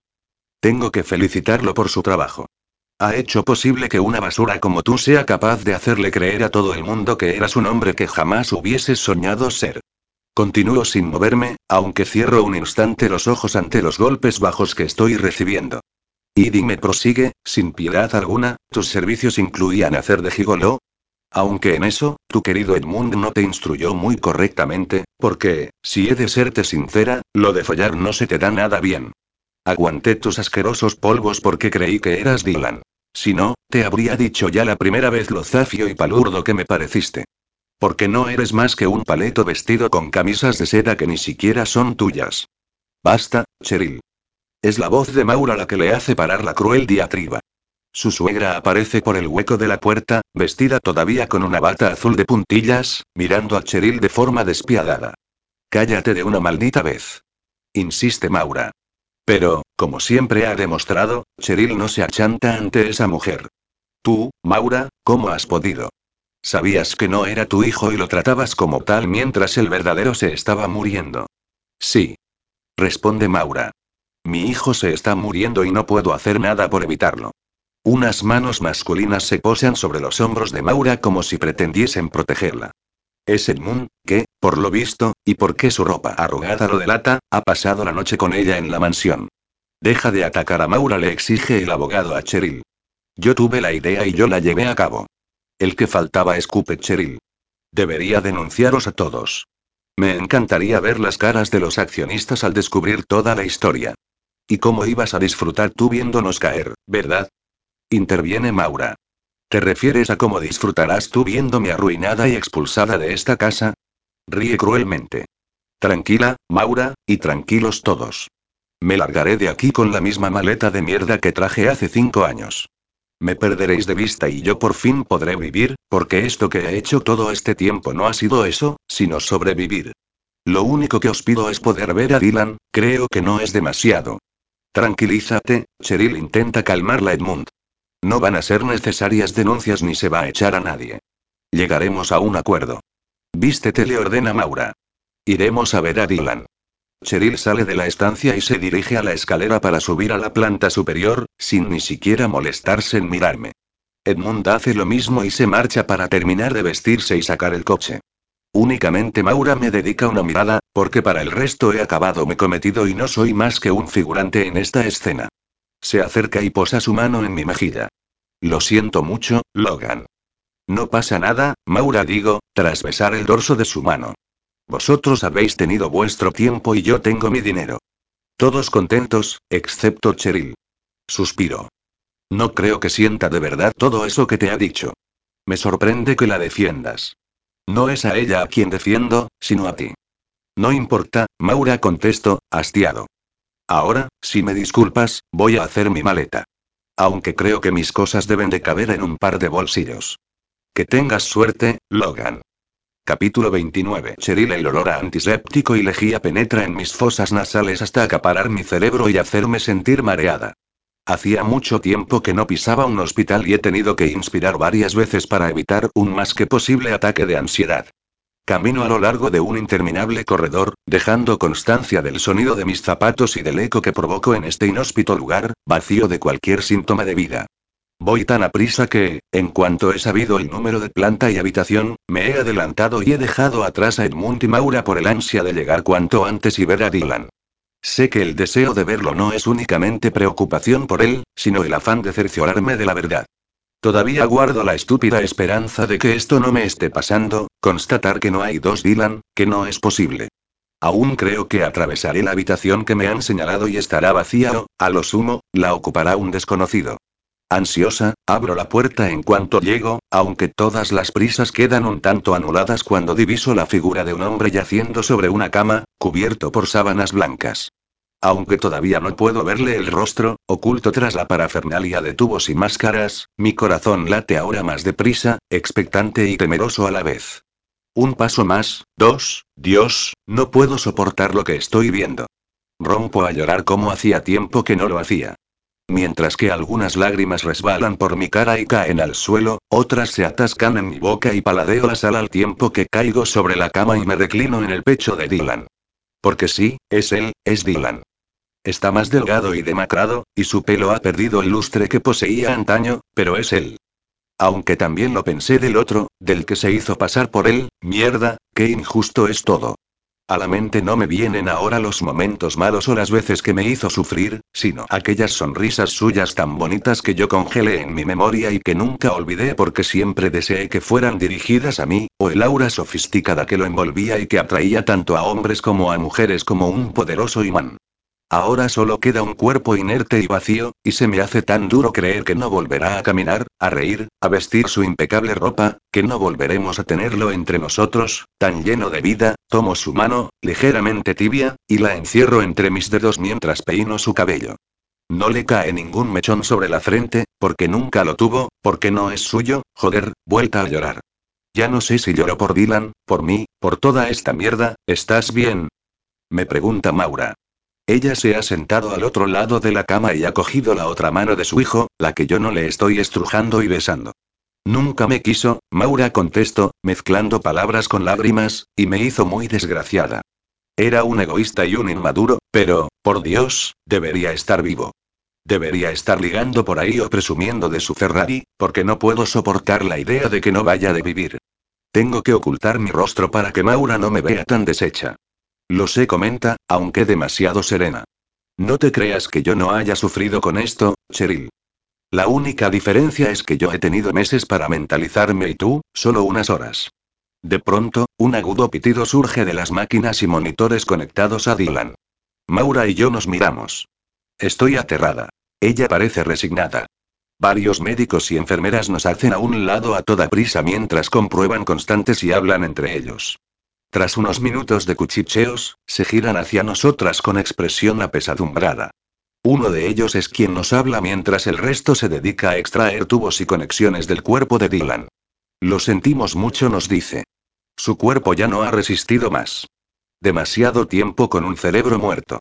Tengo que felicitarlo por su trabajo. Ha hecho posible que una basura como tú sea capaz de hacerle creer a todo el mundo que eras un hombre que jamás hubieses soñado ser. Continúo sin moverme, aunque cierro un instante los ojos ante los golpes bajos que estoy recibiendo. Y dime prosigue, sin piedad alguna, tus servicios incluían hacer de gigolo. Aunque en eso, tu querido Edmund no te instruyó muy correctamente, porque, si he de serte sincera, lo de follar no se te da nada bien. Aguanté tus asquerosos polvos porque creí que eras Dylan. Si no, te habría dicho ya la primera vez lo zafio y palurdo que me pareciste. Porque no eres más que un paleto vestido con camisas de seda que ni siquiera son tuyas. Basta, Cheryl. Es la voz de Maura la que le hace parar la cruel diatriba. Su suegra aparece por el hueco de la puerta, vestida todavía con una bata azul de puntillas, mirando a Cheryl de forma despiadada. Cállate de una maldita vez. Insiste Maura. Pero, como siempre ha demostrado, Cheryl no se achanta ante esa mujer. Tú, Maura, ¿cómo has podido? Sabías que no era tu hijo y lo tratabas como tal mientras el verdadero se estaba muriendo. Sí. Responde Maura. Mi hijo se está muriendo y no puedo hacer nada por evitarlo. Unas manos masculinas se posan sobre los hombros de Maura como si pretendiesen protegerla. Es Edmund, que, por lo visto, y porque su ropa arrugada lo delata, ha pasado la noche con ella en la mansión. Deja de atacar a Maura, le exige el abogado a Cheryl. Yo tuve la idea y yo la llevé a cabo. El que faltaba escupe Cheryl. Debería denunciaros a todos. Me encantaría ver las caras de los accionistas al descubrir toda la historia. ¿Y cómo ibas a disfrutar tú viéndonos caer, verdad? Interviene Maura. ¿Te refieres a cómo disfrutarás tú viéndome arruinada y expulsada de esta casa? Ríe cruelmente. Tranquila, Maura, y tranquilos todos. Me largaré de aquí con la misma maleta de mierda que traje hace cinco años. Me perderéis de vista y yo por fin podré vivir, porque esto que he hecho todo este tiempo no ha sido eso, sino sobrevivir. Lo único que os pido es poder ver a Dylan, creo que no es demasiado. Tranquilízate, Cheryl intenta calmarla Edmund. No van a ser necesarias denuncias ni se va a echar a nadie. Llegaremos a un acuerdo. Vístete, le ordena Maura. Iremos a ver a Dylan. Cheryl sale de la estancia y se dirige a la escalera para subir a la planta superior, sin ni siquiera molestarse en mirarme. Edmund hace lo mismo y se marcha para terminar de vestirse y sacar el coche. Únicamente Maura me dedica una mirada, porque para el resto he acabado mi cometido y no soy más que un figurante en esta escena. Se acerca y posa su mano en mi mejilla. Lo siento mucho, Logan. No pasa nada, Maura digo, tras besar el dorso de su mano. Vosotros habéis tenido vuestro tiempo y yo tengo mi dinero. Todos contentos, excepto Cheryl. Suspiro. No creo que sienta de verdad todo eso que te ha dicho. Me sorprende que la defiendas. No es a ella a quien defiendo, sino a ti. No importa, Maura contesto, hastiado. Ahora, si me disculpas, voy a hacer mi maleta. Aunque creo que mis cosas deben de caber en un par de bolsillos. Que tengas suerte, Logan. Capítulo 29. Cheryl el olor a antiséptico y lejía penetra en mis fosas nasales hasta acaparar mi cerebro y hacerme sentir mareada. Hacía mucho tiempo que no pisaba un hospital y he tenido que inspirar varias veces para evitar un más que posible ataque de ansiedad. Camino a lo largo de un interminable corredor, dejando constancia del sonido de mis zapatos y del eco que provoco en este inhóspito lugar, vacío de cualquier síntoma de vida. Voy tan a prisa que, en cuanto he sabido el número de planta y habitación, me he adelantado y he dejado atrás a Edmund y Maura por el ansia de llegar cuanto antes y ver a Dylan. Sé que el deseo de verlo no es únicamente preocupación por él, sino el afán de cerciorarme de la verdad. Todavía guardo la estúpida esperanza de que esto no me esté pasando, constatar que no hay dos Dylan, que no es posible. Aún creo que atravesaré la habitación que me han señalado y estará vacía o, a lo sumo, la ocupará un desconocido. Ansiosa, abro la puerta en cuanto llego, aunque todas las prisas quedan un tanto anuladas cuando diviso la figura de un hombre yaciendo sobre una cama, cubierto por sábanas blancas. Aunque todavía no puedo verle el rostro, oculto tras la parafernalia de tubos y máscaras, mi corazón late ahora más deprisa, expectante y temeroso a la vez. Un paso más, dos, Dios, no puedo soportar lo que estoy viendo. Rompo a llorar como hacía tiempo que no lo hacía. Mientras que algunas lágrimas resbalan por mi cara y caen al suelo, otras se atascan en mi boca y paladeo la sal al tiempo que caigo sobre la cama y me reclino en el pecho de Dylan. Porque sí, es él, es Dylan. Está más delgado y demacrado, y su pelo ha perdido el lustre que poseía antaño, pero es él. Aunque también lo pensé del otro, del que se hizo pasar por él, mierda, qué injusto es todo. A la mente no me vienen ahora los momentos malos o las veces que me hizo sufrir, sino aquellas sonrisas suyas tan bonitas que yo congelé en mi memoria y que nunca olvidé porque siempre deseé que fueran dirigidas a mí, o el aura sofisticada que lo envolvía y que atraía tanto a hombres como a mujeres como un poderoso imán. Ahora solo queda un cuerpo inerte y vacío, y se me hace tan duro creer que no volverá a caminar, a reír, a vestir su impecable ropa, que no volveremos a tenerlo entre nosotros, tan lleno de vida, tomo su mano, ligeramente tibia, y la encierro entre mis dedos mientras peino su cabello. No le cae ningún mechón sobre la frente, porque nunca lo tuvo, porque no es suyo, joder, vuelta a llorar. Ya no sé si lloro por Dylan, por mí, por toda esta mierda, ¿estás bien? Me pregunta Maura. Ella se ha sentado al otro lado de la cama y ha cogido la otra mano de su hijo, la que yo no le estoy estrujando y besando. Nunca me quiso, Maura contestó, mezclando palabras con lágrimas, y me hizo muy desgraciada. Era un egoísta y un inmaduro, pero, por Dios, debería estar vivo. Debería estar ligando por ahí o presumiendo de su Ferrari, porque no puedo soportar la idea de que no vaya de vivir. Tengo que ocultar mi rostro para que Maura no me vea tan deshecha. Lo sé, comenta, aunque demasiado serena. No te creas que yo no haya sufrido con esto, Cheryl. La única diferencia es que yo he tenido meses para mentalizarme y tú, solo unas horas. De pronto, un agudo pitido surge de las máquinas y monitores conectados a Dylan. Maura y yo nos miramos. Estoy aterrada. Ella parece resignada. Varios médicos y enfermeras nos hacen a un lado a toda prisa mientras comprueban constantes y hablan entre ellos. Tras unos minutos de cuchicheos, se giran hacia nosotras con expresión apesadumbrada. Uno de ellos es quien nos habla mientras el resto se dedica a extraer tubos y conexiones del cuerpo de Dylan. Lo sentimos mucho, nos dice. Su cuerpo ya no ha resistido más. Demasiado tiempo con un cerebro muerto.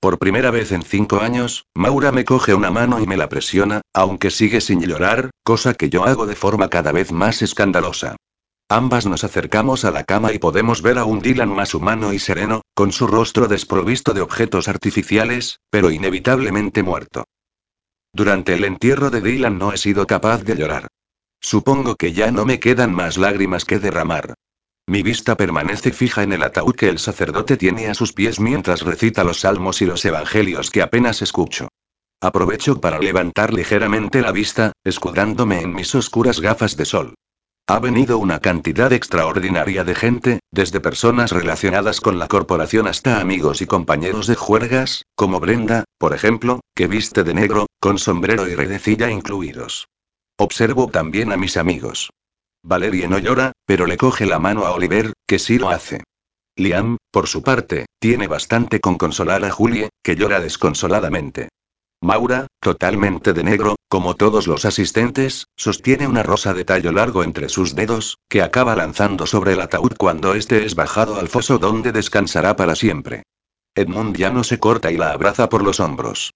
Por primera vez en cinco años, Maura me coge una mano y me la presiona, aunque sigue sin llorar, cosa que yo hago de forma cada vez más escandalosa. Ambas nos acercamos a la cama y podemos ver a un Dylan más humano y sereno, con su rostro desprovisto de objetos artificiales, pero inevitablemente muerto. Durante el entierro de Dylan no he sido capaz de llorar. Supongo que ya no me quedan más lágrimas que derramar. Mi vista permanece fija en el ataúd que el sacerdote tiene a sus pies mientras recita los salmos y los evangelios que apenas escucho. Aprovecho para levantar ligeramente la vista, escudándome en mis oscuras gafas de sol. Ha venido una cantidad extraordinaria de gente, desde personas relacionadas con la corporación hasta amigos y compañeros de juergas, como Brenda, por ejemplo, que viste de negro, con sombrero y redecilla incluidos. Observo también a mis amigos. Valerie no llora, pero le coge la mano a Oliver, que sí lo hace. Liam, por su parte, tiene bastante con consolar a Julie, que llora desconsoladamente. Maura, totalmente de negro, como todos los asistentes, sostiene una rosa de tallo largo entre sus dedos, que acaba lanzando sobre el ataúd cuando éste es bajado al foso donde descansará para siempre. Edmund ya no se corta y la abraza por los hombros.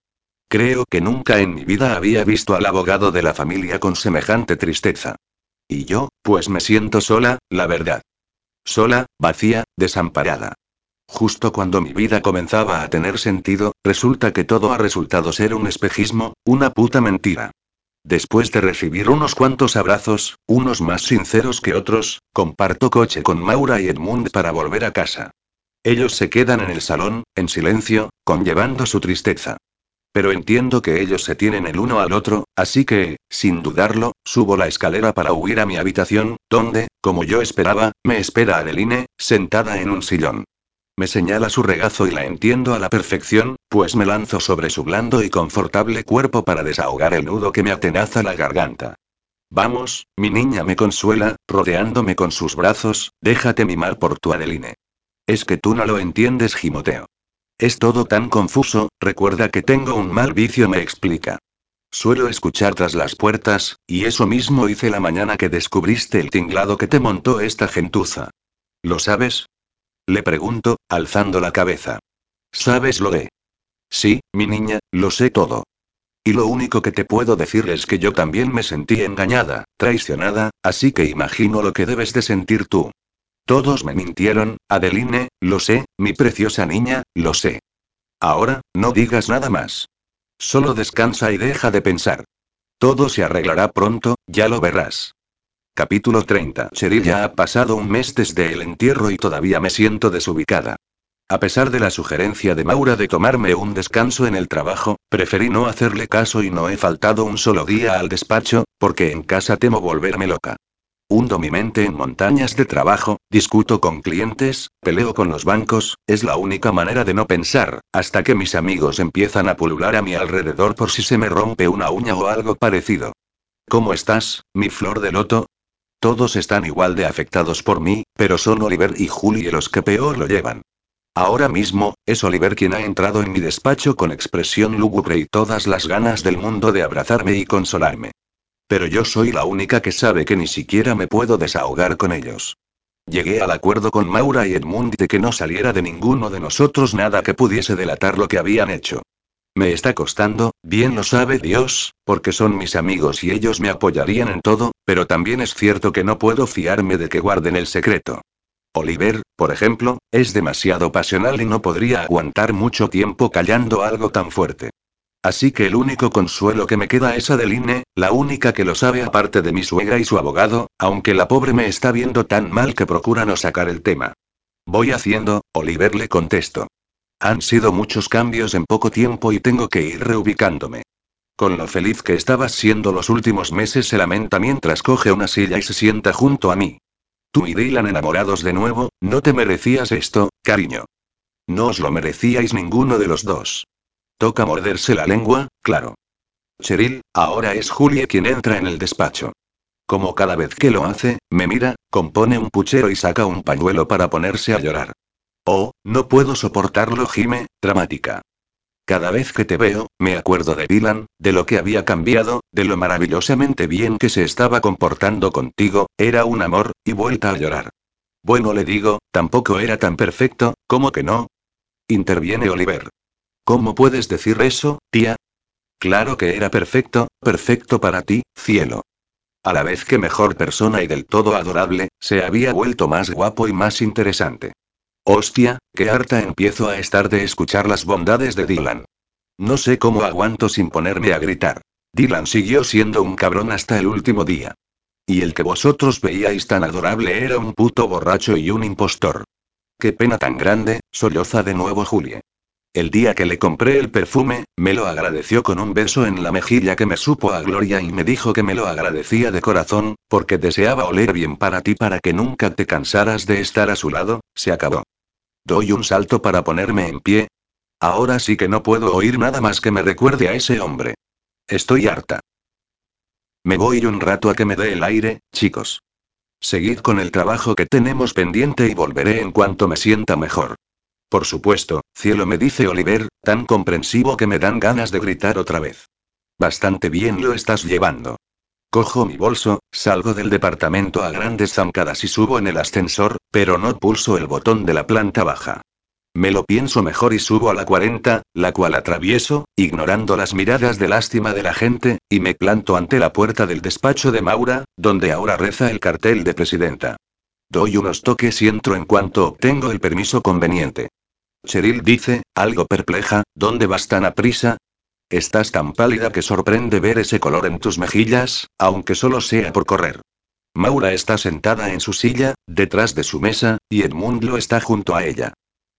Creo que nunca en mi vida había visto al abogado de la familia con semejante tristeza. Y yo, pues me siento sola, la verdad. Sola, vacía, desamparada. Justo cuando mi vida comenzaba a tener sentido, resulta que todo ha resultado ser un espejismo, una puta mentira. Después de recibir unos cuantos abrazos, unos más sinceros que otros, comparto coche con Maura y Edmund para volver a casa. Ellos se quedan en el salón, en silencio, conllevando su tristeza. Pero entiendo que ellos se tienen el uno al otro, así que, sin dudarlo, subo la escalera para huir a mi habitación, donde, como yo esperaba, me espera Adeline, sentada en un sillón. Me señala su regazo y la entiendo a la perfección, pues me lanzo sobre su blando y confortable cuerpo para desahogar el nudo que me atenaza la garganta. Vamos, mi niña me consuela, rodeándome con sus brazos, déjate mimar por tu Adeline. Es que tú no lo entiendes, gimoteo. Es todo tan confuso, recuerda que tengo un mal vicio, me explica. Suelo escuchar tras las puertas, y eso mismo hice la mañana que descubriste el tinglado que te montó esta gentuza. ¿Lo sabes? Le pregunto, alzando la cabeza. ¿Sabes lo de? Sí, mi niña, lo sé todo. Y lo único que te puedo decir es que yo también me sentí engañada, traicionada, así que imagino lo que debes de sentir tú. Todos me mintieron, Adeline, lo sé, mi preciosa niña, lo sé. Ahora, no digas nada más. Solo descansa y deja de pensar. Todo se arreglará pronto, ya lo verás. Capítulo 30. Cheryl ya ha pasado un mes desde el entierro y todavía me siento desubicada. A pesar de la sugerencia de Maura de tomarme un descanso en el trabajo, preferí no hacerle caso y no he faltado un solo día al despacho, porque en casa temo volverme loca. Hundo mi mente en montañas de trabajo, discuto con clientes, peleo con los bancos, es la única manera de no pensar, hasta que mis amigos empiezan a pulular a mi alrededor por si se me rompe una uña o algo parecido. ¿Cómo estás, mi flor de loto? Todos están igual de afectados por mí, pero son Oliver y Julie los que peor lo llevan. Ahora mismo, es Oliver quien ha entrado en mi despacho con expresión lúgubre y todas las ganas del mundo de abrazarme y consolarme. Pero yo soy la única que sabe que ni siquiera me puedo desahogar con ellos. Llegué al acuerdo con Maura y Edmund de que no saliera de ninguno de nosotros nada que pudiese delatar lo que habían hecho. Me está costando, bien lo sabe Dios, porque son mis amigos y ellos me apoyarían en todo, pero también es cierto que no puedo fiarme de que guarden el secreto. Oliver, por ejemplo, es demasiado pasional y no podría aguantar mucho tiempo callando algo tan fuerte. Así que el único consuelo que me queda es Adeline, la única que lo sabe aparte de mi suegra y su abogado, aunque la pobre me está viendo tan mal que procura no sacar el tema. Voy haciendo, Oliver le contesto. Han sido muchos cambios en poco tiempo y tengo que ir reubicándome. Con lo feliz que estabas siendo los últimos meses se lamenta mientras coge una silla y se sienta junto a mí. Tú y Dylan enamorados de nuevo, no te merecías esto, cariño. No os lo merecíais ninguno de los dos. Toca morderse la lengua, claro. Cheryl, ahora es Julie quien entra en el despacho. Como cada vez que lo hace, me mira, compone un puchero y saca un pañuelo para ponerse a llorar. Oh, no puedo soportarlo, Jime, dramática. Cada vez que te veo, me acuerdo de Dylan, de lo que había cambiado, de lo maravillosamente bien que se estaba comportando contigo, era un amor, y vuelta a llorar. Bueno, le digo, tampoco era tan perfecto, ¿cómo que no? Interviene Oliver. ¿Cómo puedes decir eso, tía? Claro que era perfecto, perfecto para ti, cielo. A la vez que mejor persona y del todo adorable, se había vuelto más guapo y más interesante. Hostia, qué harta empiezo a estar de escuchar las bondades de Dylan. No sé cómo aguanto sin ponerme a gritar. Dylan siguió siendo un cabrón hasta el último día. Y el que vosotros veíais tan adorable era un puto borracho y un impostor. Qué pena tan grande, solloza de nuevo Julie. El día que le compré el perfume, me lo agradeció con un beso en la mejilla que me supo a gloria y me dijo que me lo agradecía de corazón, porque deseaba oler bien para ti para que nunca te cansaras de estar a su lado, se acabó. Doy un salto para ponerme en pie. Ahora sí que no puedo oír nada más que me recuerde a ese hombre. Estoy harta. Me voy un rato a que me dé el aire, chicos. Seguid con el trabajo que tenemos pendiente y volveré en cuanto me sienta mejor. Por supuesto, cielo me dice Oliver, tan comprensivo que me dan ganas de gritar otra vez. Bastante bien lo estás llevando. Cojo mi bolso, salgo del departamento a grandes zancadas y subo en el ascensor, pero no pulso el botón de la planta baja. Me lo pienso mejor y subo a la 40, la cual atravieso, ignorando las miradas de lástima de la gente, y me planto ante la puerta del despacho de Maura, donde ahora reza el cartel de presidenta. Doy unos toques y entro en cuanto obtengo el permiso conveniente. Cheryl dice, algo perpleja, ¿dónde vas tan a prisa? Estás tan pálida que sorprende ver ese color en tus mejillas, aunque solo sea por correr. Maura está sentada en su silla, detrás de su mesa, y Edmund lo está junto a ella.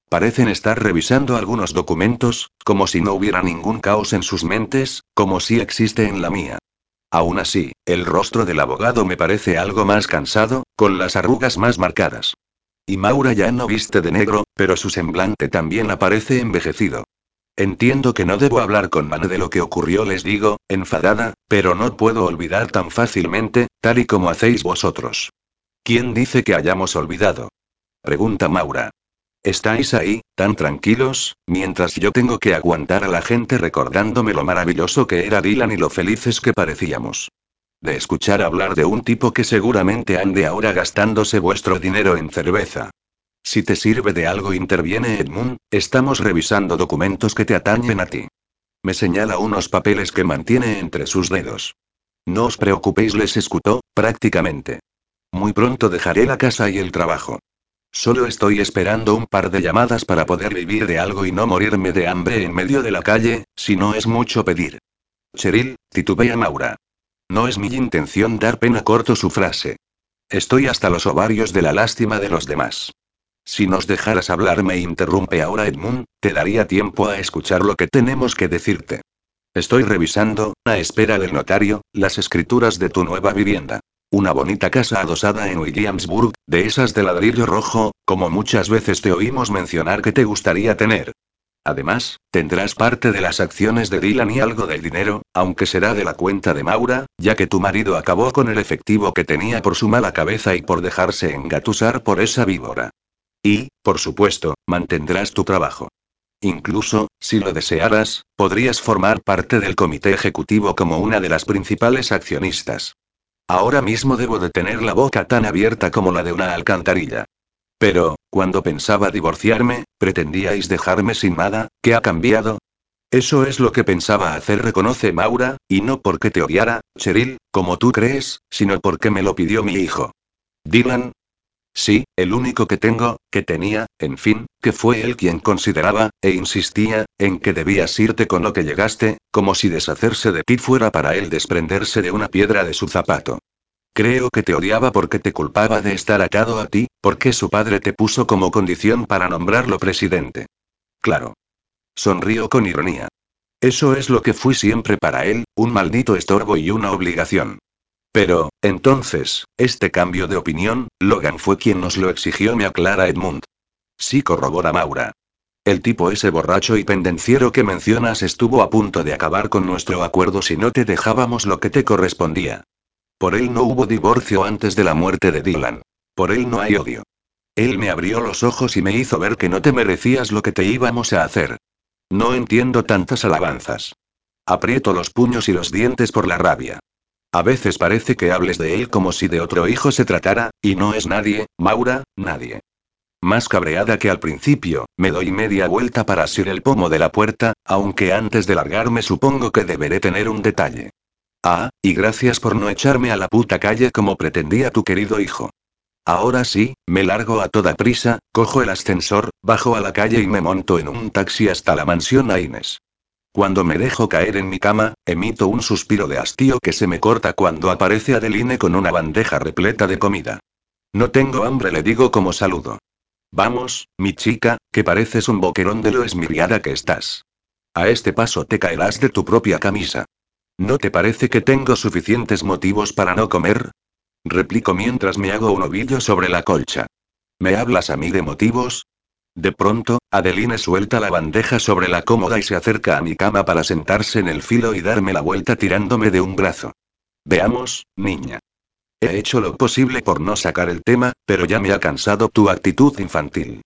Parecen estar revisando algunos documentos, como si no hubiera ningún caos en sus mentes, como si existe en la mía. Aún así, el rostro del abogado me parece algo más cansado, con las arrugas más marcadas. Y Maura ya no viste de negro, pero su semblante también aparece envejecido. Entiendo que no debo hablar con Mane de lo que ocurrió, les digo, enfadada, pero no puedo olvidar tan fácilmente, tal y como hacéis vosotros. ¿Quién dice que hayamos olvidado? Pregunta Maura. Estáis ahí, tan tranquilos, mientras yo tengo que aguantar a la gente recordándome lo maravilloso que era Dylan y lo felices que parecíamos. De escuchar hablar de un tipo que seguramente ande ahora gastándose vuestro dinero en cerveza. Si te sirve de algo, interviene Edmund, estamos revisando documentos que te atañen a ti. Me señala unos papeles que mantiene entre sus dedos. No os preocupéis, les escutó, prácticamente. Muy pronto dejaré la casa y el trabajo. Solo estoy esperando un par de llamadas para poder vivir de algo y no morirme de hambre en medio de la calle, si no es mucho pedir. Cheryl, titubea Maura. No es mi intención dar pena corto su frase. Estoy hasta los ovarios de la lástima de los demás. Si nos dejaras hablar, me interrumpe ahora Edmund, te daría tiempo a escuchar lo que tenemos que decirte. Estoy revisando, a espera del notario, las escrituras de tu nueva vivienda. Una bonita casa adosada en Williamsburg, de esas de ladrillo rojo, como muchas veces te oímos mencionar que te gustaría tener. Además, tendrás parte de las acciones de Dylan y algo del dinero, aunque será de la cuenta de Maura, ya que tu marido acabó con el efectivo que tenía por su mala cabeza y por dejarse engatusar por esa víbora. Y, por supuesto, mantendrás tu trabajo. Incluso, si lo desearas, podrías formar parte del comité ejecutivo como una de las principales accionistas. Ahora mismo debo de tener la boca tan abierta como la de una alcantarilla. Pero, cuando pensaba divorciarme, pretendíais dejarme sin nada, ¿qué ha cambiado? Eso es lo que pensaba hacer, reconoce Maura, y no porque te odiara, Cheryl, como tú crees, sino porque me lo pidió mi hijo. Dylan. Sí, el único que tengo, que tenía, en fin, que fue él quien consideraba, e insistía, en que debías irte con lo que llegaste, como si deshacerse de ti fuera para él desprenderse de una piedra de su zapato. Creo que te odiaba porque te culpaba de estar atado a ti, porque su padre te puso como condición para nombrarlo presidente. Claro. Sonrío con ironía. Eso es lo que fui siempre para él, un maldito estorbo y una obligación. Pero, entonces, este cambio de opinión, Logan fue quien nos lo exigió, me aclara Edmund. Sí corrobora Maura. El tipo ese borracho y pendenciero que mencionas estuvo a punto de acabar con nuestro acuerdo si no te dejábamos lo que te correspondía. Por él no hubo divorcio antes de la muerte de Dylan. Por él no hay odio. Él me abrió los ojos y me hizo ver que no te merecías lo que te íbamos a hacer. No entiendo tantas alabanzas. Aprieto los puños y los dientes por la rabia. A veces parece que hables de él como si de otro hijo se tratara, y no es nadie, Maura, nadie. Más cabreada que al principio, me doy media vuelta para asir el pomo de la puerta, aunque antes de largarme supongo que deberé tener un detalle. Ah, y gracias por no echarme a la puta calle como pretendía tu querido hijo. Ahora sí, me largo a toda prisa, cojo el ascensor, bajo a la calle y me monto en un taxi hasta la mansión Aines. Cuando me dejo caer en mi cama, emito un suspiro de hastío que se me corta cuando aparece Adeline con una bandeja repleta de comida. No tengo hambre, le digo como saludo. Vamos, mi chica, que pareces un boquerón de lo esmiriada que estás. A este paso te caerás de tu propia camisa. ¿No te parece que tengo suficientes motivos para no comer? Replico mientras me hago un ovillo sobre la colcha. ¿Me hablas a mí de motivos? De pronto, Adeline suelta la bandeja sobre la cómoda y se acerca a mi cama para sentarse en el filo y darme la vuelta tirándome de un brazo. Veamos, niña. He hecho lo posible por no sacar el tema, pero ya me ha cansado tu actitud infantil.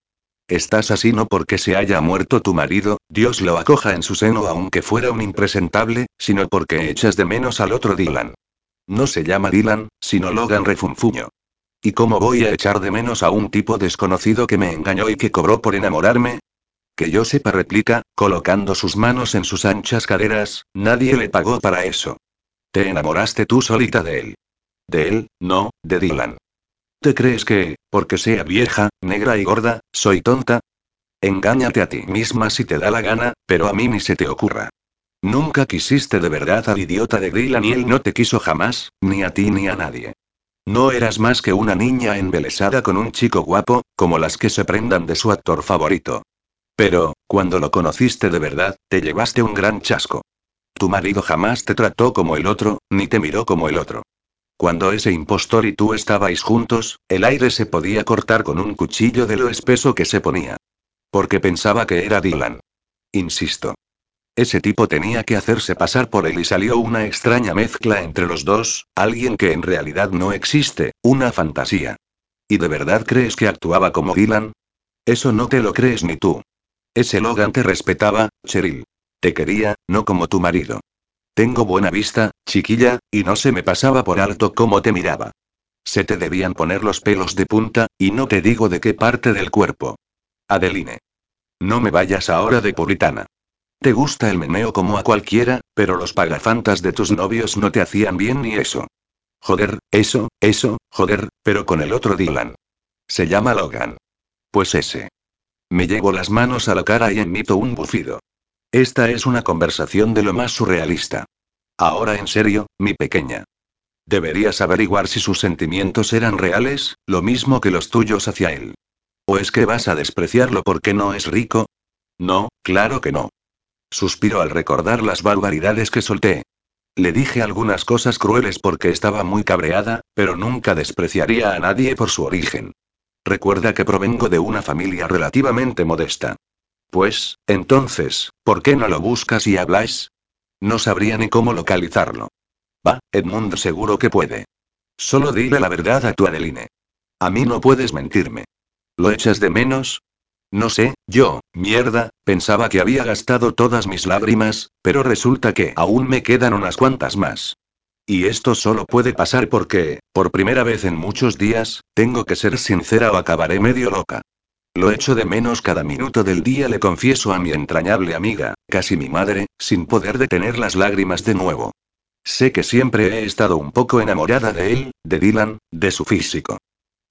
Estás así no porque se haya muerto tu marido, Dios lo acoja en su seno aunque fuera un impresentable, sino porque echas de menos al otro Dylan. No se llama Dylan, sino Logan Refunfuño. ¿Y cómo voy a echar de menos a un tipo desconocido que me engañó y que cobró por enamorarme? Que yo sepa, replica, colocando sus manos en sus anchas caderas, nadie le pagó para eso. Te enamoraste tú solita de él. De él, no, de Dylan. ¿Te crees que, porque sea vieja, negra y gorda, soy tonta? Engáñate a ti misma si te da la gana, pero a mí ni se te ocurra. Nunca quisiste de verdad al idiota de Dylan y él no te quiso jamás, ni a ti ni a nadie. No eras más que una niña embelesada con un chico guapo, como las que se prendan de su actor favorito. Pero, cuando lo conociste de verdad, te llevaste un gran chasco. Tu marido jamás te trató como el otro, ni te miró como el otro. Cuando ese impostor y tú estabais juntos, el aire se podía cortar con un cuchillo de lo espeso que se ponía. Porque pensaba que era Dylan. Insisto. Ese tipo tenía que hacerse pasar por él y salió una extraña mezcla entre los dos, alguien que en realidad no existe, una fantasía. ¿Y de verdad crees que actuaba como Dylan? Eso no te lo crees ni tú. Ese Logan te respetaba, Cheryl. Te quería, no como tu marido. Tengo buena vista, chiquilla, y no se me pasaba por alto cómo te miraba. Se te debían poner los pelos de punta, y no te digo de qué parte del cuerpo. Adeline. No me vayas ahora de puritana. Te gusta el meneo como a cualquiera, pero los pagafantas de tus novios no te hacían bien ni eso. Joder, eso, eso, joder, pero con el otro Dylan. Se llama Logan. Pues ese. Me llevo las manos a la cara y emito un bufido. Esta es una conversación de lo más surrealista. Ahora en serio, mi pequeña. Deberías averiguar si sus sentimientos eran reales, lo mismo que los tuyos hacia él. ¿O es que vas a despreciarlo porque no es rico? No, claro que no. Suspiro al recordar las barbaridades que solté. Le dije algunas cosas crueles porque estaba muy cabreada, pero nunca despreciaría a nadie por su origen. Recuerda que provengo de una familia relativamente modesta. Pues, entonces, ¿por qué no lo buscas y habláis? No sabría ni cómo localizarlo. Va, Edmund seguro que puede. Solo dile la verdad a tu Adeline. A mí no puedes mentirme. ¿Lo echas de menos? No sé, yo, mierda, pensaba que había gastado todas mis lágrimas, pero resulta que aún me quedan unas cuantas más. Y esto solo puede pasar porque, por primera vez en muchos días, tengo que ser sincera o acabaré medio loca. Lo echo de menos cada minuto del día, le confieso a mi entrañable amiga, casi mi madre, sin poder detener las lágrimas de nuevo. Sé que siempre he estado un poco enamorada de él, de Dylan, de su físico.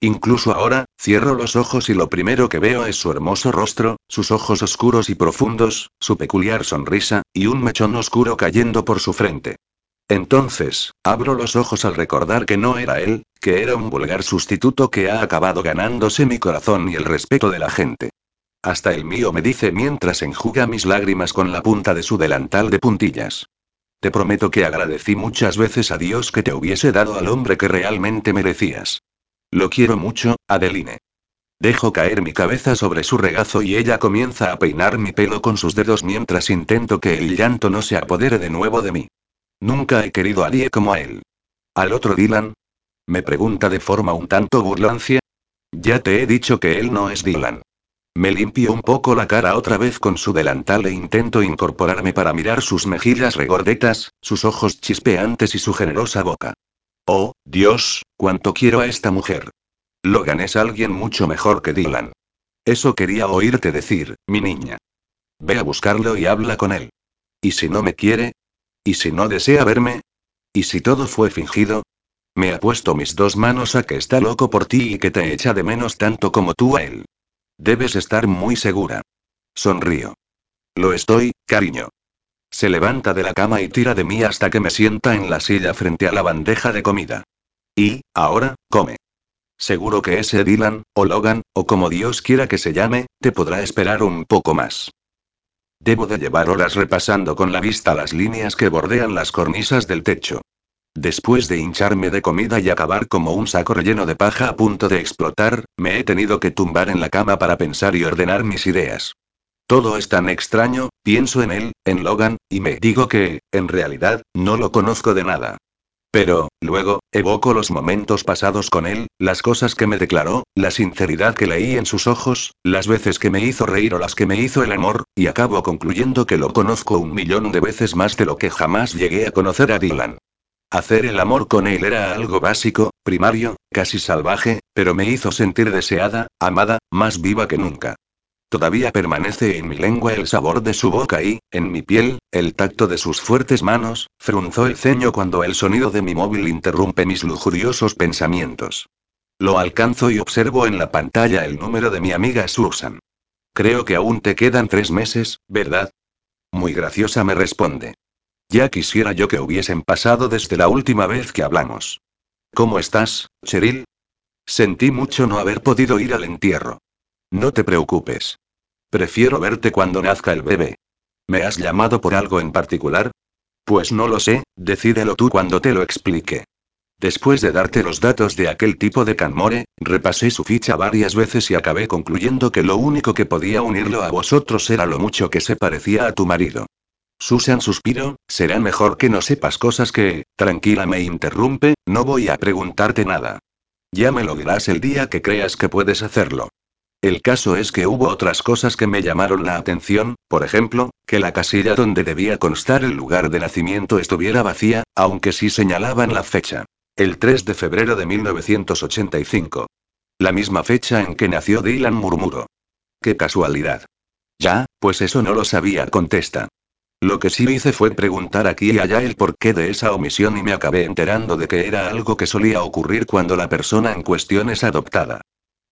Incluso ahora, cierro los ojos y lo primero que veo es su hermoso rostro, sus ojos oscuros y profundos, su peculiar sonrisa, y un mechón oscuro cayendo por su frente. Entonces, abro los ojos al recordar que no era él, que era un vulgar sustituto que ha acabado ganándose mi corazón y el respeto de la gente. Hasta el mío me dice mientras enjuga mis lágrimas con la punta de su delantal de puntillas. Te prometo que agradecí muchas veces a Dios que te hubiese dado al hombre que realmente merecías. Lo quiero mucho, Adeline. Dejo caer mi cabeza sobre su regazo y ella comienza a peinar mi pelo con sus dedos mientras intento que el llanto no se apodere de nuevo de mí. Nunca he querido a nadie como a él. ¿Al otro Dylan? Me pregunta de forma un tanto burlancia. Ya te he dicho que él no es Dylan. Me limpio un poco la cara otra vez con su delantal e intento incorporarme para mirar sus mejillas regordetas, sus ojos chispeantes y su generosa boca. Oh, Dios, cuánto quiero a esta mujer. Logan es alguien mucho mejor que Dylan. Eso quería oírte decir, mi niña. Ve a buscarlo y habla con él. ¿Y si no me quiere? ¿Y si no desea verme? ¿Y si todo fue fingido? Me ha puesto mis dos manos a que está loco por ti y que te echa de menos tanto como tú a él. Debes estar muy segura. Sonrío. Lo estoy, cariño. Se levanta de la cama y tira de mí hasta que me sienta en la silla frente a la bandeja de comida. Y, ahora, come. Seguro que ese Dylan, o Logan, o como Dios quiera que se llame, te podrá esperar un poco más. Debo de llevar horas repasando con la vista las líneas que bordean las cornisas del techo. Después de hincharme de comida y acabar como un saco relleno de paja a punto de explotar, me he tenido que tumbar en la cama para pensar y ordenar mis ideas. Todo es tan extraño, pienso en él, en Logan, y me digo que, en realidad, no lo conozco de nada. Pero, luego, evoco los momentos pasados con él, las cosas que me declaró, la sinceridad que leí en sus ojos, las veces que me hizo reír o las que me hizo el amor, y acabo concluyendo que lo conozco un millón de veces más de lo que jamás llegué a conocer a Dylan. Hacer el amor con él era algo básico, primario, casi salvaje, pero me hizo sentir deseada, amada, más viva que nunca. Todavía permanece en mi lengua el sabor de su boca y, en mi piel, el tacto de sus fuertes manos, frunzó el ceño cuando el sonido de mi móvil interrumpe mis lujuriosos pensamientos. Lo alcanzo y observo en la pantalla el número de mi amiga Susan. Creo que aún te quedan tres meses, ¿verdad? Muy graciosa me responde. Ya quisiera yo que hubiesen pasado desde la última vez que hablamos. ¿Cómo estás, Cheryl? Sentí mucho no haber podido ir al entierro. No te preocupes. Prefiero verte cuando nazca el bebé. ¿Me has llamado por algo en particular? Pues no lo sé, decídelo tú cuando te lo explique. Después de darte los datos de aquel tipo de Canmore, repasé su ficha varias veces y acabé concluyendo que lo único que podía unirlo a vosotros era lo mucho que se parecía a tu marido. Susan suspiró, será mejor que no sepas cosas que, tranquila me interrumpe, no voy a preguntarte nada. Ya me lo dirás el día que creas que puedes hacerlo. El caso es que hubo otras cosas que me llamaron la atención, por ejemplo, que la casilla donde debía constar el lugar de nacimiento estuviera vacía, aunque sí señalaban la fecha. El 3 de febrero de 1985. La misma fecha en que nació Dylan murmuró. Qué casualidad. Ya, pues eso no lo sabía, contesta. Lo que sí hice fue preguntar aquí y allá el porqué de esa omisión y me acabé enterando de que era algo que solía ocurrir cuando la persona en cuestión es adoptada.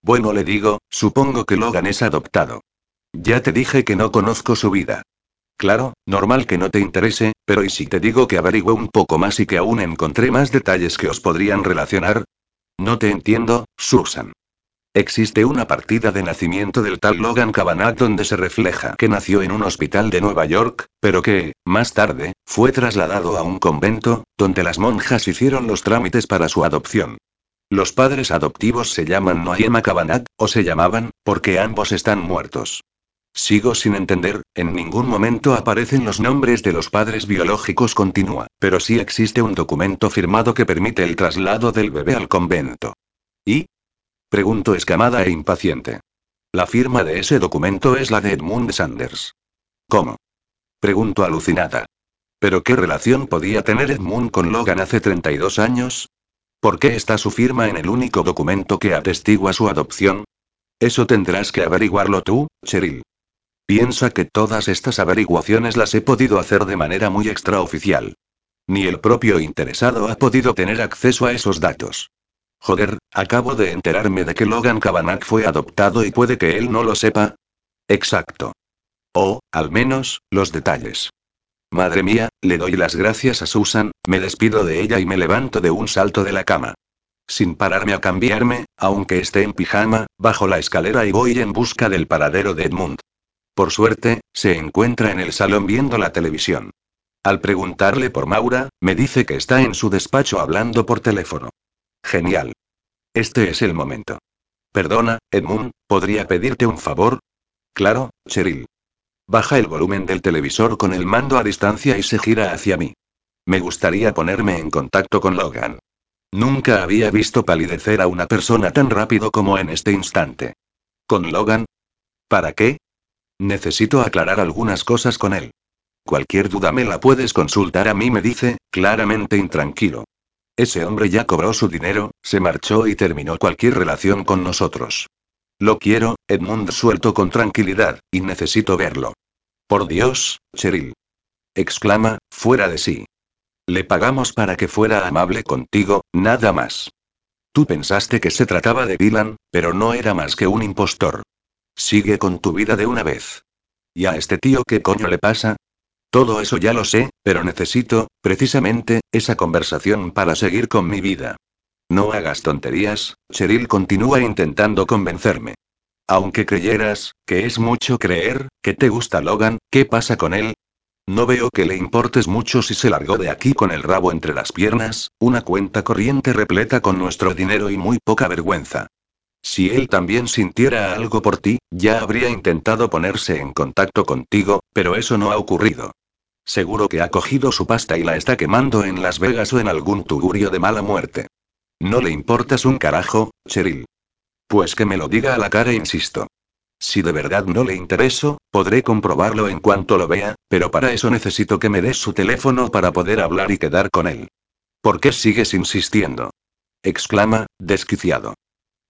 Bueno, le digo, supongo que Logan es adoptado. Ya te dije que no conozco su vida. Claro, normal que no te interese, pero ¿y si te digo que averigüé un poco más y que aún encontré más detalles que os podrían relacionar? No te entiendo, Susan. Existe una partida de nacimiento del tal Logan Cavanagh donde se refleja que nació en un hospital de Nueva York, pero que, más tarde, fue trasladado a un convento, donde las monjas hicieron los trámites para su adopción. Los padres adoptivos se llaman Noah y o se llamaban, porque ambos están muertos. Sigo sin entender, en ningún momento aparecen los nombres de los padres biológicos continúa, pero sí existe un documento firmado que permite el traslado del bebé al convento. ¿Y? Pregunto escamada e impaciente. La firma de ese documento es la de Edmund Sanders. ¿Cómo? Pregunto alucinada. ¿Pero qué relación podía tener Edmund con Logan hace 32 años? ¿Por qué está su firma en el único documento que atestigua su adopción? Eso tendrás que averiguarlo tú, Cheryl. Piensa que todas estas averiguaciones las he podido hacer de manera muy extraoficial. Ni el propio interesado ha podido tener acceso a esos datos. Joder, acabo de enterarme de que Logan Kavanagh fue adoptado y puede que él no lo sepa. Exacto. O, al menos, los detalles. Madre mía, le doy las gracias a Susan, me despido de ella y me levanto de un salto de la cama. Sin pararme a cambiarme, aunque esté en pijama, bajo la escalera y voy en busca del paradero de Edmund. Por suerte, se encuentra en el salón viendo la televisión. Al preguntarle por Maura, me dice que está en su despacho hablando por teléfono. Genial. Este es el momento. Perdona, Edmund, ¿podría pedirte un favor? Claro, Cheryl. Baja el volumen del televisor con el mando a distancia y se gira hacia mí. Me gustaría ponerme en contacto con Logan. Nunca había visto palidecer a una persona tan rápido como en este instante. ¿Con Logan? ¿Para qué? Necesito aclarar algunas cosas con él. Cualquier duda me la puedes consultar a mí, me dice, claramente intranquilo. Ese hombre ya cobró su dinero, se marchó y terminó cualquier relación con nosotros. Lo quiero, Edmund suelto con tranquilidad, y necesito verlo. Por Dios, Cheryl. Exclama, fuera de sí. Le pagamos para que fuera amable contigo, nada más. Tú pensaste que se trataba de Dylan, pero no era más que un impostor. Sigue con tu vida de una vez. ¿Y a este tío qué coño le pasa? Todo eso ya lo sé, pero necesito, precisamente, esa conversación para seguir con mi vida. No hagas tonterías, Cheryl continúa intentando convencerme. Aunque creyeras, que es mucho creer, que te gusta Logan, ¿qué pasa con él? No veo que le importes mucho si se largó de aquí con el rabo entre las piernas, una cuenta corriente repleta con nuestro dinero y muy poca vergüenza. Si él también sintiera algo por ti, ya habría intentado ponerse en contacto contigo, pero eso no ha ocurrido. Seguro que ha cogido su pasta y la está quemando en Las Vegas o en algún tugurio de mala muerte. No le importas un carajo, Cheryl. Pues que me lo diga a la cara, insisto. Si de verdad no le intereso, podré comprobarlo en cuanto lo vea, pero para eso necesito que me des su teléfono para poder hablar y quedar con él. ¿Por qué sigues insistiendo? exclama, desquiciado.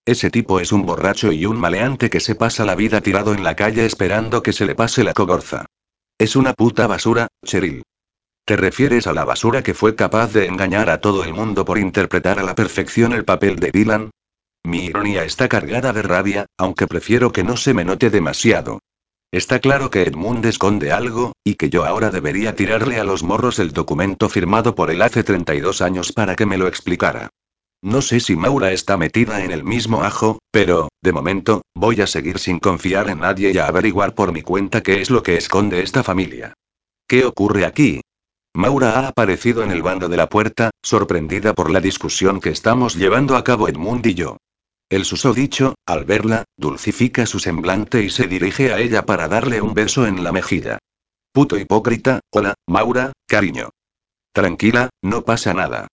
Ese tipo es un borracho y un maleante que se pasa la vida tirado en la calle esperando que se le pase la cogorza. Es una puta basura, Cheryl. ¿Te refieres a la basura que fue capaz de engañar a todo el mundo por interpretar a la perfección el papel de Dylan? Mi ironía está cargada de rabia, aunque prefiero que no se me note demasiado. Está claro que Edmund esconde algo, y que yo ahora debería tirarle a los morros el documento firmado por él hace 32 años para que me lo explicara. No sé si Maura está metida en el mismo ajo, pero, de momento, voy a seguir sin confiar en nadie y a averiguar por mi cuenta qué es lo que esconde esta familia. ¿Qué ocurre aquí? Maura ha aparecido en el bando de la puerta, sorprendida por la discusión que estamos llevando a cabo Edmund y yo. El susodicho, al verla, dulcifica su semblante y se dirige a ella para darle un beso en la mejilla. Puto hipócrita, hola, Maura, cariño. Tranquila, no pasa nada.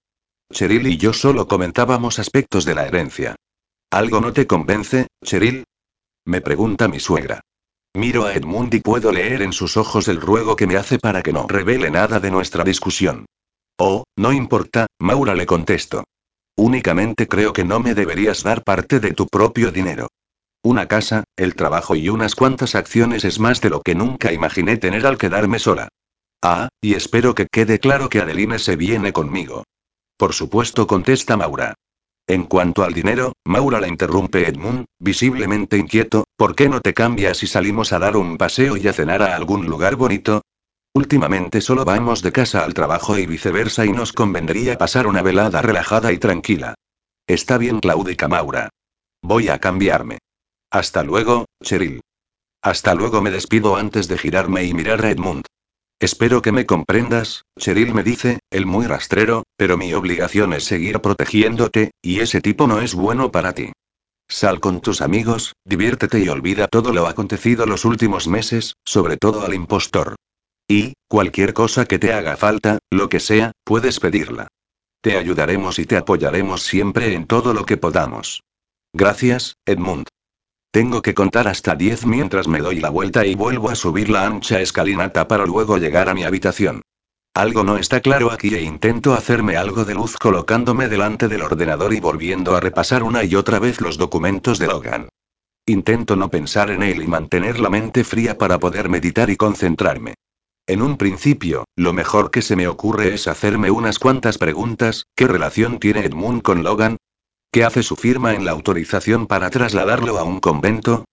Cheryl y yo solo comentábamos aspectos de la herencia. ¿Algo no te convence, Cheryl? Me pregunta mi suegra. Miro a Edmund y puedo leer en sus ojos el ruego que me hace para que no revele nada de nuestra discusión. Oh, no importa, Maura le contesto. Únicamente creo que no me deberías dar parte de tu propio dinero. Una casa, el trabajo y unas cuantas acciones es más de lo que nunca imaginé tener al quedarme sola. Ah, y espero que quede claro que Adeline se viene conmigo. Por supuesto, contesta Maura. En cuanto al dinero, Maura la interrumpe Edmund, visiblemente inquieto, ¿por qué no te cambias y salimos a dar un paseo y a cenar a algún lugar bonito? Últimamente solo vamos de casa al trabajo y viceversa y nos convendría pasar una velada relajada y tranquila. Está bien, claudica Maura. Voy a cambiarme. Hasta luego, Cheryl. Hasta luego me despido antes de girarme y mirar a Edmund. Espero que me comprendas, Cheryl me dice, el muy rastrero, pero mi obligación es seguir protegiéndote, y ese tipo no es bueno para ti. Sal con tus amigos, diviértete y olvida todo lo acontecido los últimos meses, sobre todo al impostor. Y, cualquier cosa que te haga falta, lo que sea, puedes pedirla. Te ayudaremos y te apoyaremos siempre en todo lo que podamos. Gracias, Edmund. Tengo que contar hasta 10 mientras me doy la vuelta y vuelvo a subir la ancha escalinata para luego llegar a mi habitación. Algo no está claro aquí e intento hacerme algo de luz colocándome delante del ordenador y volviendo a repasar una y otra vez los documentos de Logan. Intento no pensar en él y mantener la mente fría para poder meditar y concentrarme. En un principio, lo mejor que se me ocurre es hacerme unas cuantas preguntas, ¿qué relación tiene Edmund con Logan? ¿Qué hace su firma en la autorización para trasladarlo a un convento?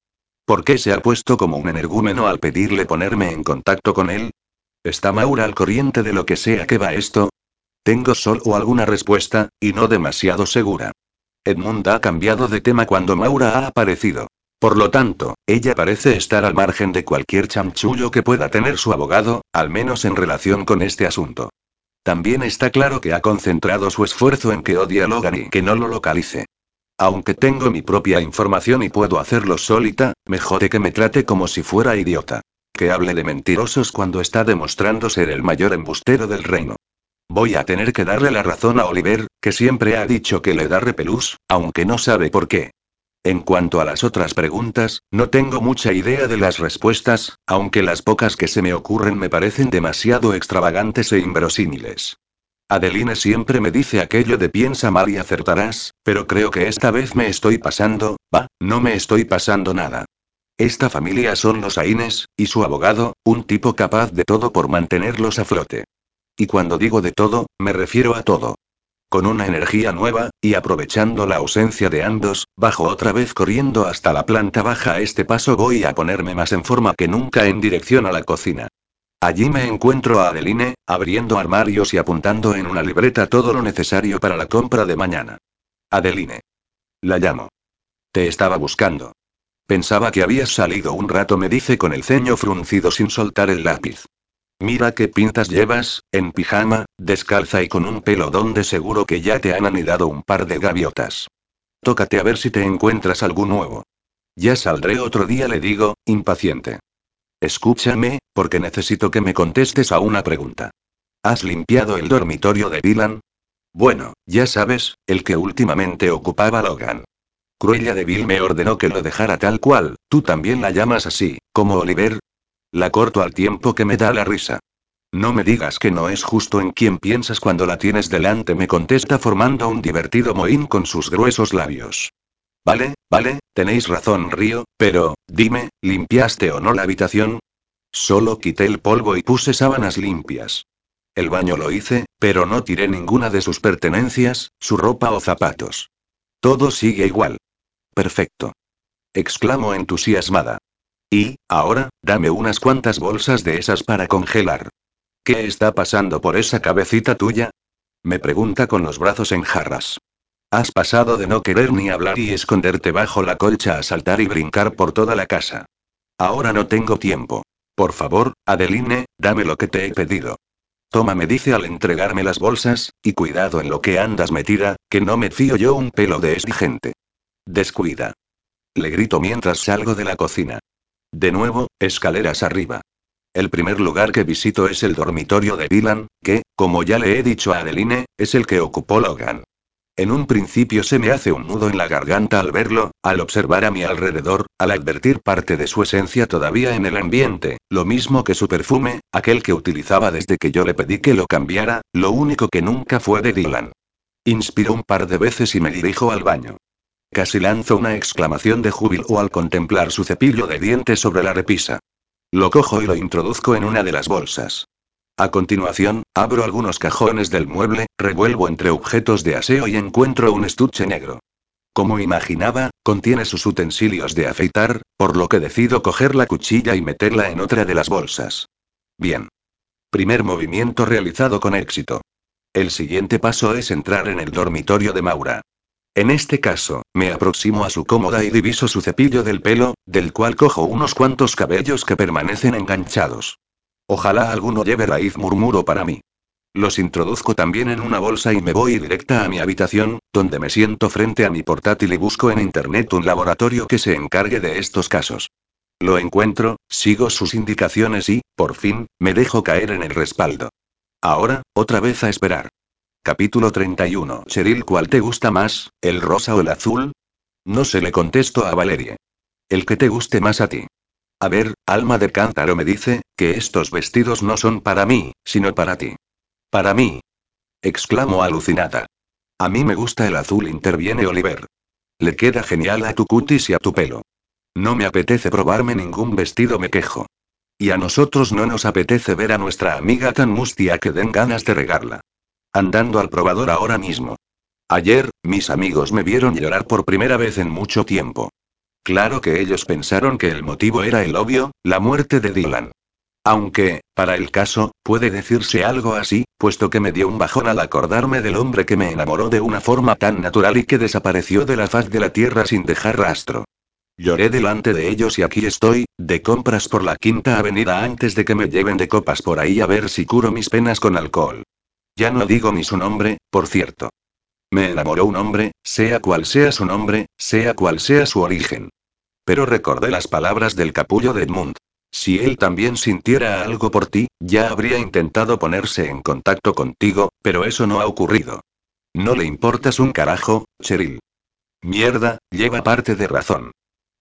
¿Por qué se ha puesto como un energúmeno al pedirle ponerme en contacto con él? ¿Está Maura al corriente de lo que sea que va esto? Tengo solo alguna respuesta, y no demasiado segura. Edmund ha cambiado de tema cuando Maura ha aparecido. Por lo tanto, ella parece estar al margen de cualquier chamchullo que pueda tener su abogado, al menos en relación con este asunto. También está claro que ha concentrado su esfuerzo en que odie a Logan y que no lo localice. Aunque tengo mi propia información y puedo hacerlo solita, me jode que me trate como si fuera idiota. Que hable de mentirosos cuando está demostrando ser el mayor embustero del reino. Voy a tener que darle la razón a Oliver, que siempre ha dicho que le da repelús, aunque no sabe por qué. En cuanto a las otras preguntas, no tengo mucha idea de las respuestas, aunque las pocas que se me ocurren me parecen demasiado extravagantes e inverosímiles. Adeline siempre me dice aquello de piensa mal y acertarás, pero creo que esta vez me estoy pasando, va, no me estoy pasando nada. Esta familia son los Aines, y su abogado, un tipo capaz de todo por mantenerlos a flote. Y cuando digo de todo, me refiero a todo. Con una energía nueva, y aprovechando la ausencia de ambos, bajo otra vez corriendo hasta la planta baja. A este paso voy a ponerme más en forma que nunca en dirección a la cocina. Allí me encuentro a Adeline, abriendo armarios y apuntando en una libreta todo lo necesario para la compra de mañana. Adeline. La llamo. Te estaba buscando. Pensaba que habías salido un rato, me dice con el ceño fruncido sin soltar el lápiz. Mira qué pintas llevas, en pijama, descalza y con un pelo donde seguro que ya te han anidado un par de gaviotas. Tócate a ver si te encuentras algo nuevo. Ya saldré otro día, le digo, impaciente. Escúchame, porque necesito que me contestes a una pregunta. ¿Has limpiado el dormitorio de Dylan? Bueno, ya sabes, el que últimamente ocupaba Logan. Cruella de Bill me ordenó que lo dejara tal cual, tú también la llamas así, como Oliver, la corto al tiempo que me da la risa. No me digas que no es justo en quien piensas cuando la tienes delante, me contesta formando un divertido mohín con sus gruesos labios. Vale, vale, tenéis razón, Río, pero, dime, ¿limpiaste o no la habitación? Solo quité el polvo y puse sábanas limpias. El baño lo hice, pero no tiré ninguna de sus pertenencias, su ropa o zapatos. Todo sigue igual. Perfecto. Exclamo entusiasmada. Y, ahora, dame unas cuantas bolsas de esas para congelar. ¿Qué está pasando por esa cabecita tuya? Me pregunta con los brazos en jarras. Has pasado de no querer ni hablar y esconderte bajo la colcha a saltar y brincar por toda la casa. Ahora no tengo tiempo. Por favor, Adeline, dame lo que te he pedido. Toma, me dice al entregarme las bolsas, y cuidado en lo que andas metida, que no me fío yo un pelo de esta gente. Descuida. Le grito mientras salgo de la cocina. De nuevo, escaleras arriba. El primer lugar que visito es el dormitorio de Dylan, que, como ya le he dicho a Adeline, es el que ocupó Logan. En un principio se me hace un nudo en la garganta al verlo, al observar a mi alrededor, al advertir parte de su esencia todavía en el ambiente, lo mismo que su perfume, aquel que utilizaba desde que yo le pedí que lo cambiara, lo único que nunca fue de Dylan. Inspiro un par de veces y me dirijo al baño. Casi lanzo una exclamación de júbilo al contemplar su cepillo de dientes sobre la repisa. Lo cojo y lo introduzco en una de las bolsas. A continuación, abro algunos cajones del mueble, revuelvo entre objetos de aseo y encuentro un estuche negro. Como imaginaba, contiene sus utensilios de afeitar, por lo que decido coger la cuchilla y meterla en otra de las bolsas. Bien. Primer movimiento realizado con éxito. El siguiente paso es entrar en el dormitorio de Maura. En este caso, me aproximo a su cómoda y diviso su cepillo del pelo, del cual cojo unos cuantos cabellos que permanecen enganchados. Ojalá alguno lleve raíz murmuro para mí. Los introduzco también en una bolsa y me voy directa a mi habitación, donde me siento frente a mi portátil y busco en internet un laboratorio que se encargue de estos casos. Lo encuentro, sigo sus indicaciones y, por fin, me dejo caer en el respaldo. Ahora, otra vez a esperar. Capítulo 31. Cheryl, ¿cuál te gusta más, el rosa o el azul? No se le contesto a Valerie. El que te guste más a ti. A ver, alma de cántaro me dice, que estos vestidos no son para mí, sino para ti. Para mí. Exclamo alucinada. A mí me gusta el azul, interviene Oliver. Le queda genial a tu cutis y a tu pelo. No me apetece probarme ningún vestido, me quejo. Y a nosotros no nos apetece ver a nuestra amiga tan mustia que den ganas de regarla. Andando al probador ahora mismo. Ayer, mis amigos me vieron llorar por primera vez en mucho tiempo. Claro que ellos pensaron que el motivo era el obvio, la muerte de Dylan. Aunque, para el caso, puede decirse algo así, puesto que me dio un bajón al acordarme del hombre que me enamoró de una forma tan natural y que desapareció de la faz de la tierra sin dejar rastro. Lloré delante de ellos y aquí estoy, de compras por la quinta avenida antes de que me lleven de copas por ahí a ver si curo mis penas con alcohol. Ya no digo ni su nombre, por cierto. Me enamoró un hombre, sea cual sea su nombre, sea cual sea su origen. Pero recordé las palabras del capullo de Edmund. Si él también sintiera algo por ti, ya habría intentado ponerse en contacto contigo, pero eso no ha ocurrido. No le importas un carajo, Cheryl. Mierda, lleva parte de razón.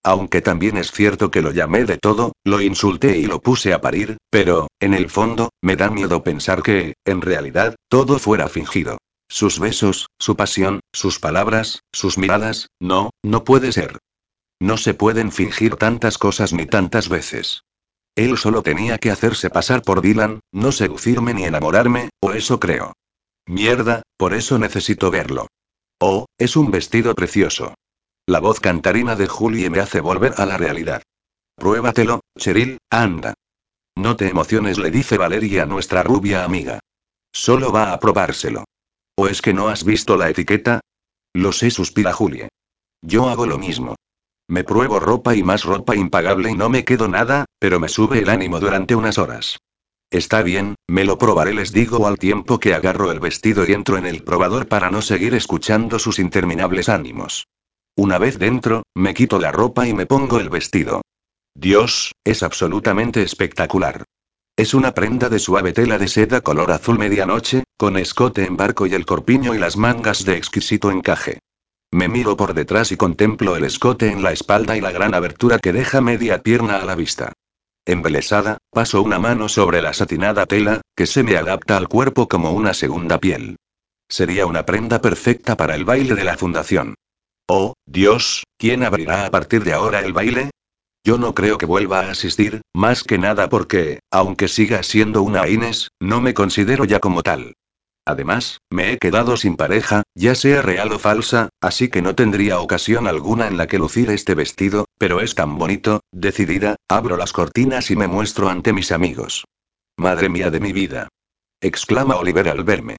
Aunque también es cierto que lo llamé de todo, lo insulté y lo puse a parir, pero, en el fondo, me da miedo pensar que, en realidad, todo fuera fingido. Sus besos, su pasión, sus palabras, sus miradas, no, no puede ser. No se pueden fingir tantas cosas ni tantas veces. Él solo tenía que hacerse pasar por Dylan, no seducirme ni enamorarme, o eso creo. Mierda, por eso necesito verlo. Oh, es un vestido precioso. La voz cantarina de Julie me hace volver a la realidad. Pruébatelo, Cheryl, anda. No te emociones, le dice Valeria a nuestra rubia amiga. Solo va a probárselo. ¿O es que no has visto la etiqueta? Lo sé, suspira Julie. Yo hago lo mismo. Me pruebo ropa y más ropa impagable y no me quedo nada, pero me sube el ánimo durante unas horas. Está bien, me lo probaré, les digo al tiempo que agarro el vestido y entro en el probador para no seguir escuchando sus interminables ánimos. Una vez dentro, me quito la ropa y me pongo el vestido. Dios, es absolutamente espectacular. Es una prenda de suave tela de seda color azul medianoche, con escote en barco y el corpiño y las mangas de exquisito encaje. Me miro por detrás y contemplo el escote en la espalda y la gran abertura que deja media pierna a la vista. Embelesada, paso una mano sobre la satinada tela, que se me adapta al cuerpo como una segunda piel. Sería una prenda perfecta para el baile de la fundación. Oh, Dios, ¿quién abrirá a partir de ahora el baile? Yo no creo que vuelva a asistir, más que nada porque, aunque siga siendo una Inés, no me considero ya como tal. Además, me he quedado sin pareja, ya sea real o falsa, así que no tendría ocasión alguna en la que lucir este vestido, pero es tan bonito, decidida, abro las cortinas y me muestro ante mis amigos. Madre mía de mi vida. exclama Oliver al verme.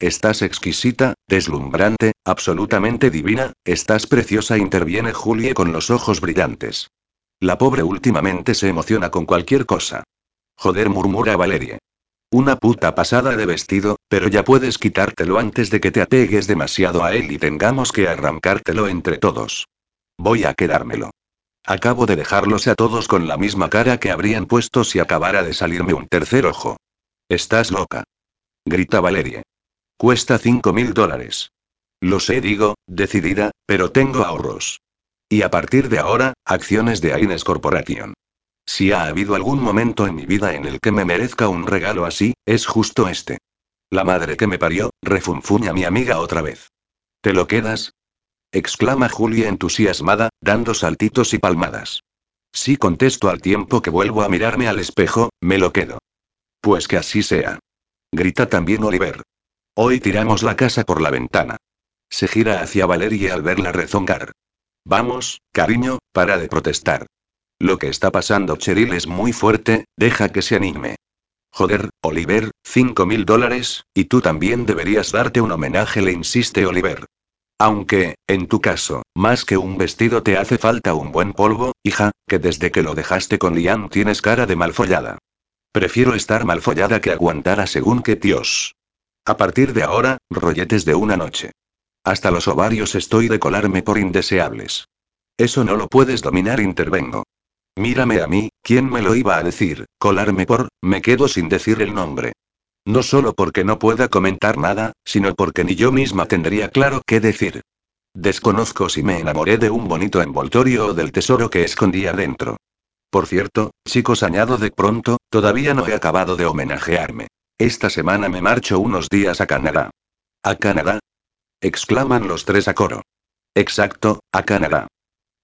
Estás exquisita, deslumbrante, absolutamente divina, estás preciosa, interviene Julie con los ojos brillantes. La pobre últimamente se emociona con cualquier cosa. Joder, murmura Valerie. Una puta pasada de vestido, pero ya puedes quitártelo antes de que te apegues demasiado a él y tengamos que arrancártelo entre todos. Voy a quedármelo. Acabo de dejarlos a todos con la misma cara que habrían puesto si acabara de salirme un tercer ojo. Estás loca. Grita Valerie. Cuesta cinco mil dólares. Lo sé, digo, decidida, pero tengo ahorros. Y a partir de ahora, acciones de Aines Corporation. Si ha habido algún momento en mi vida en el que me merezca un regalo así, es justo este. La madre que me parió, refunfuña mi amiga otra vez. ¿Te lo quedas? exclama Julia entusiasmada, dando saltitos y palmadas. Sí contesto al tiempo que vuelvo a mirarme al espejo, me lo quedo. Pues que así sea. Grita también Oliver. Hoy tiramos la casa por la ventana. Se gira hacia Valeria al verla rezongar. Vamos, cariño, para de protestar. Lo que está pasando Cheryl es muy fuerte, deja que se anime. Joder, Oliver, cinco mil dólares, y tú también deberías darte un homenaje, le insiste Oliver. Aunque, en tu caso, más que un vestido te hace falta un buen polvo, hija, que desde que lo dejaste con Liam tienes cara de malfollada. Prefiero estar malfollada que aguantar a según que tíos. A partir de ahora, rolletes de una noche. Hasta los ovarios estoy de colarme por indeseables. Eso no lo puedes dominar, intervengo. Mírame a mí, ¿quién me lo iba a decir? Colarme por, me quedo sin decir el nombre. No solo porque no pueda comentar nada, sino porque ni yo misma tendría claro qué decir. Desconozco si me enamoré de un bonito envoltorio o del tesoro que escondía dentro. Por cierto, chicos, añado de pronto, todavía no he acabado de homenajearme. Esta semana me marcho unos días a Canadá. ¿A Canadá? exclaman los tres a coro. Exacto, a Canadá.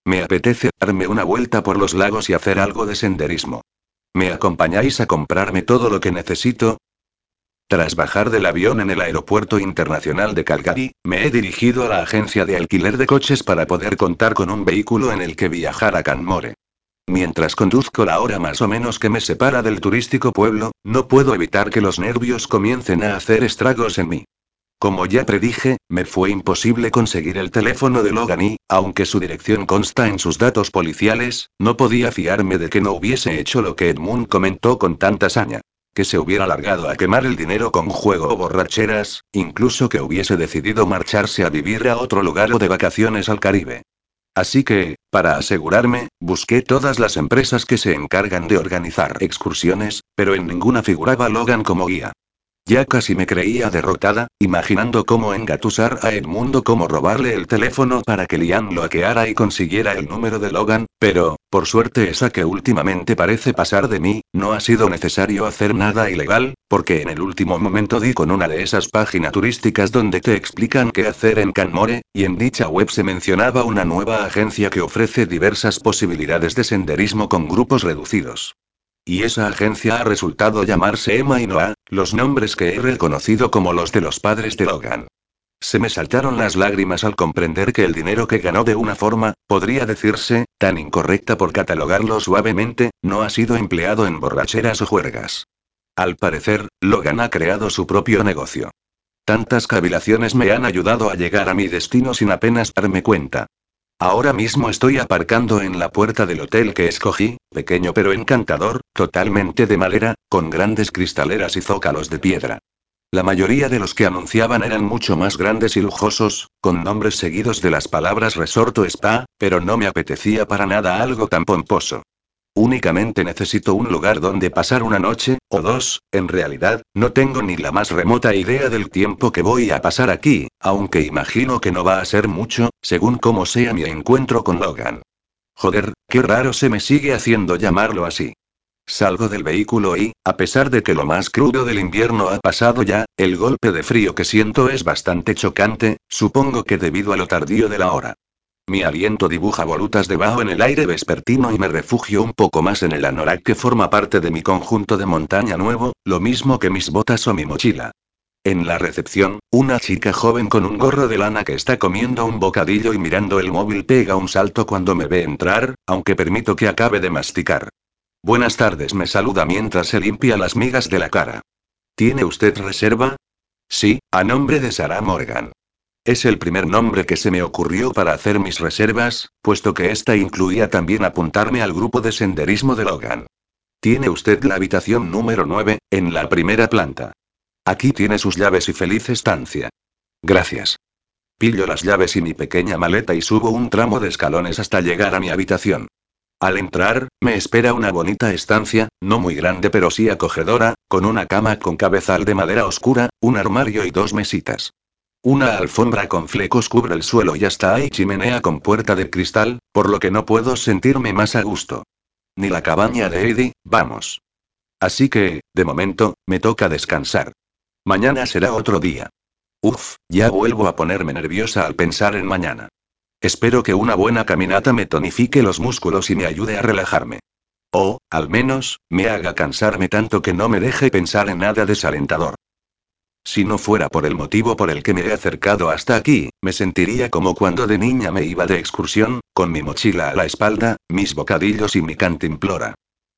Me apetece darme una vuelta por los lagos y hacer algo de senderismo. ¿Me acompañáis a comprarme todo lo que necesito? Tras bajar del avión en el Aeropuerto Internacional de Calgary, me he dirigido a la agencia de alquiler de coches para poder contar con un vehículo en el que viajar a Canmore. Mientras conduzco la hora más o menos que me separa del turístico pueblo, no puedo evitar que los nervios comiencen a hacer estragos en mí. Como ya predije, me fue imposible conseguir el teléfono de Logan y, aunque su dirección consta en sus datos policiales, no podía fiarme de que no hubiese hecho lo que Edmund comentó con tanta saña que se hubiera largado a quemar el dinero con juego o borracheras, incluso que hubiese decidido marcharse a vivir a otro lugar o de vacaciones al Caribe. Así que, para asegurarme, busqué todas las empresas que se encargan de organizar excursiones, pero en ninguna figuraba Logan como guía. Ya casi me creía derrotada, imaginando cómo engatusar a Edmundo, cómo robarle el teléfono para que Lian lo hackeara y consiguiera el número de Logan, pero, por suerte esa que últimamente parece pasar de mí, no ha sido necesario hacer nada ilegal, porque en el último momento di con una de esas páginas turísticas donde te explican qué hacer en Canmore, y en dicha web se mencionaba una nueva agencia que ofrece diversas posibilidades de senderismo con grupos reducidos. Y esa agencia ha resultado llamarse Emma y Noah, los nombres que he reconocido como los de los padres de Logan. Se me saltaron las lágrimas al comprender que el dinero que ganó de una forma, podría decirse, tan incorrecta por catalogarlo suavemente, no ha sido empleado en borracheras o juergas. Al parecer, Logan ha creado su propio negocio. Tantas cavilaciones me han ayudado a llegar a mi destino sin apenas darme cuenta. Ahora mismo estoy aparcando en la puerta del hotel que escogí, pequeño pero encantador, totalmente de madera, con grandes cristaleras y zócalos de piedra. La mayoría de los que anunciaban eran mucho más grandes y lujosos, con nombres seguidos de las palabras resort spa, pero no me apetecía para nada algo tan pomposo. Únicamente necesito un lugar donde pasar una noche, o dos, en realidad, no tengo ni la más remota idea del tiempo que voy a pasar aquí, aunque imagino que no va a ser mucho, según cómo sea mi encuentro con Logan. Joder, qué raro se me sigue haciendo llamarlo así. Salgo del vehículo y, a pesar de que lo más crudo del invierno ha pasado ya, el golpe de frío que siento es bastante chocante, supongo que debido a lo tardío de la hora. Mi aliento dibuja volutas debajo en el aire vespertino y me refugio un poco más en el anorak que forma parte de mi conjunto de montaña nuevo, lo mismo que mis botas o mi mochila. En la recepción, una chica joven con un gorro de lana que está comiendo un bocadillo y mirando el móvil pega un salto cuando me ve entrar, aunque permito que acabe de masticar. Buenas tardes, me saluda mientras se limpia las migas de la cara. ¿Tiene usted reserva? Sí, a nombre de Sarah Morgan. Es el primer nombre que se me ocurrió para hacer mis reservas, puesto que esta incluía también apuntarme al grupo de senderismo de Logan. Tiene usted la habitación número 9, en la primera planta. Aquí tiene sus llaves y feliz estancia. Gracias. Pillo las llaves y mi pequeña maleta y subo un tramo de escalones hasta llegar a mi habitación. Al entrar, me espera una bonita estancia, no muy grande pero sí acogedora, con una cama con cabezal de madera oscura, un armario y dos mesitas. Una alfombra con flecos cubre el suelo y hasta hay chimenea con puerta de cristal, por lo que no puedo sentirme más a gusto. Ni la cabaña de Eddie, vamos. Así que, de momento, me toca descansar. Mañana será otro día. Uf, ya vuelvo a ponerme nerviosa al pensar en mañana. Espero que una buena caminata me tonifique los músculos y me ayude a relajarme. O, al menos, me haga cansarme tanto que no me deje pensar en nada desalentador. Si no fuera por el motivo por el que me he acercado hasta aquí, me sentiría como cuando de niña me iba de excursión, con mi mochila a la espalda, mis bocadillos y mi cantimplora.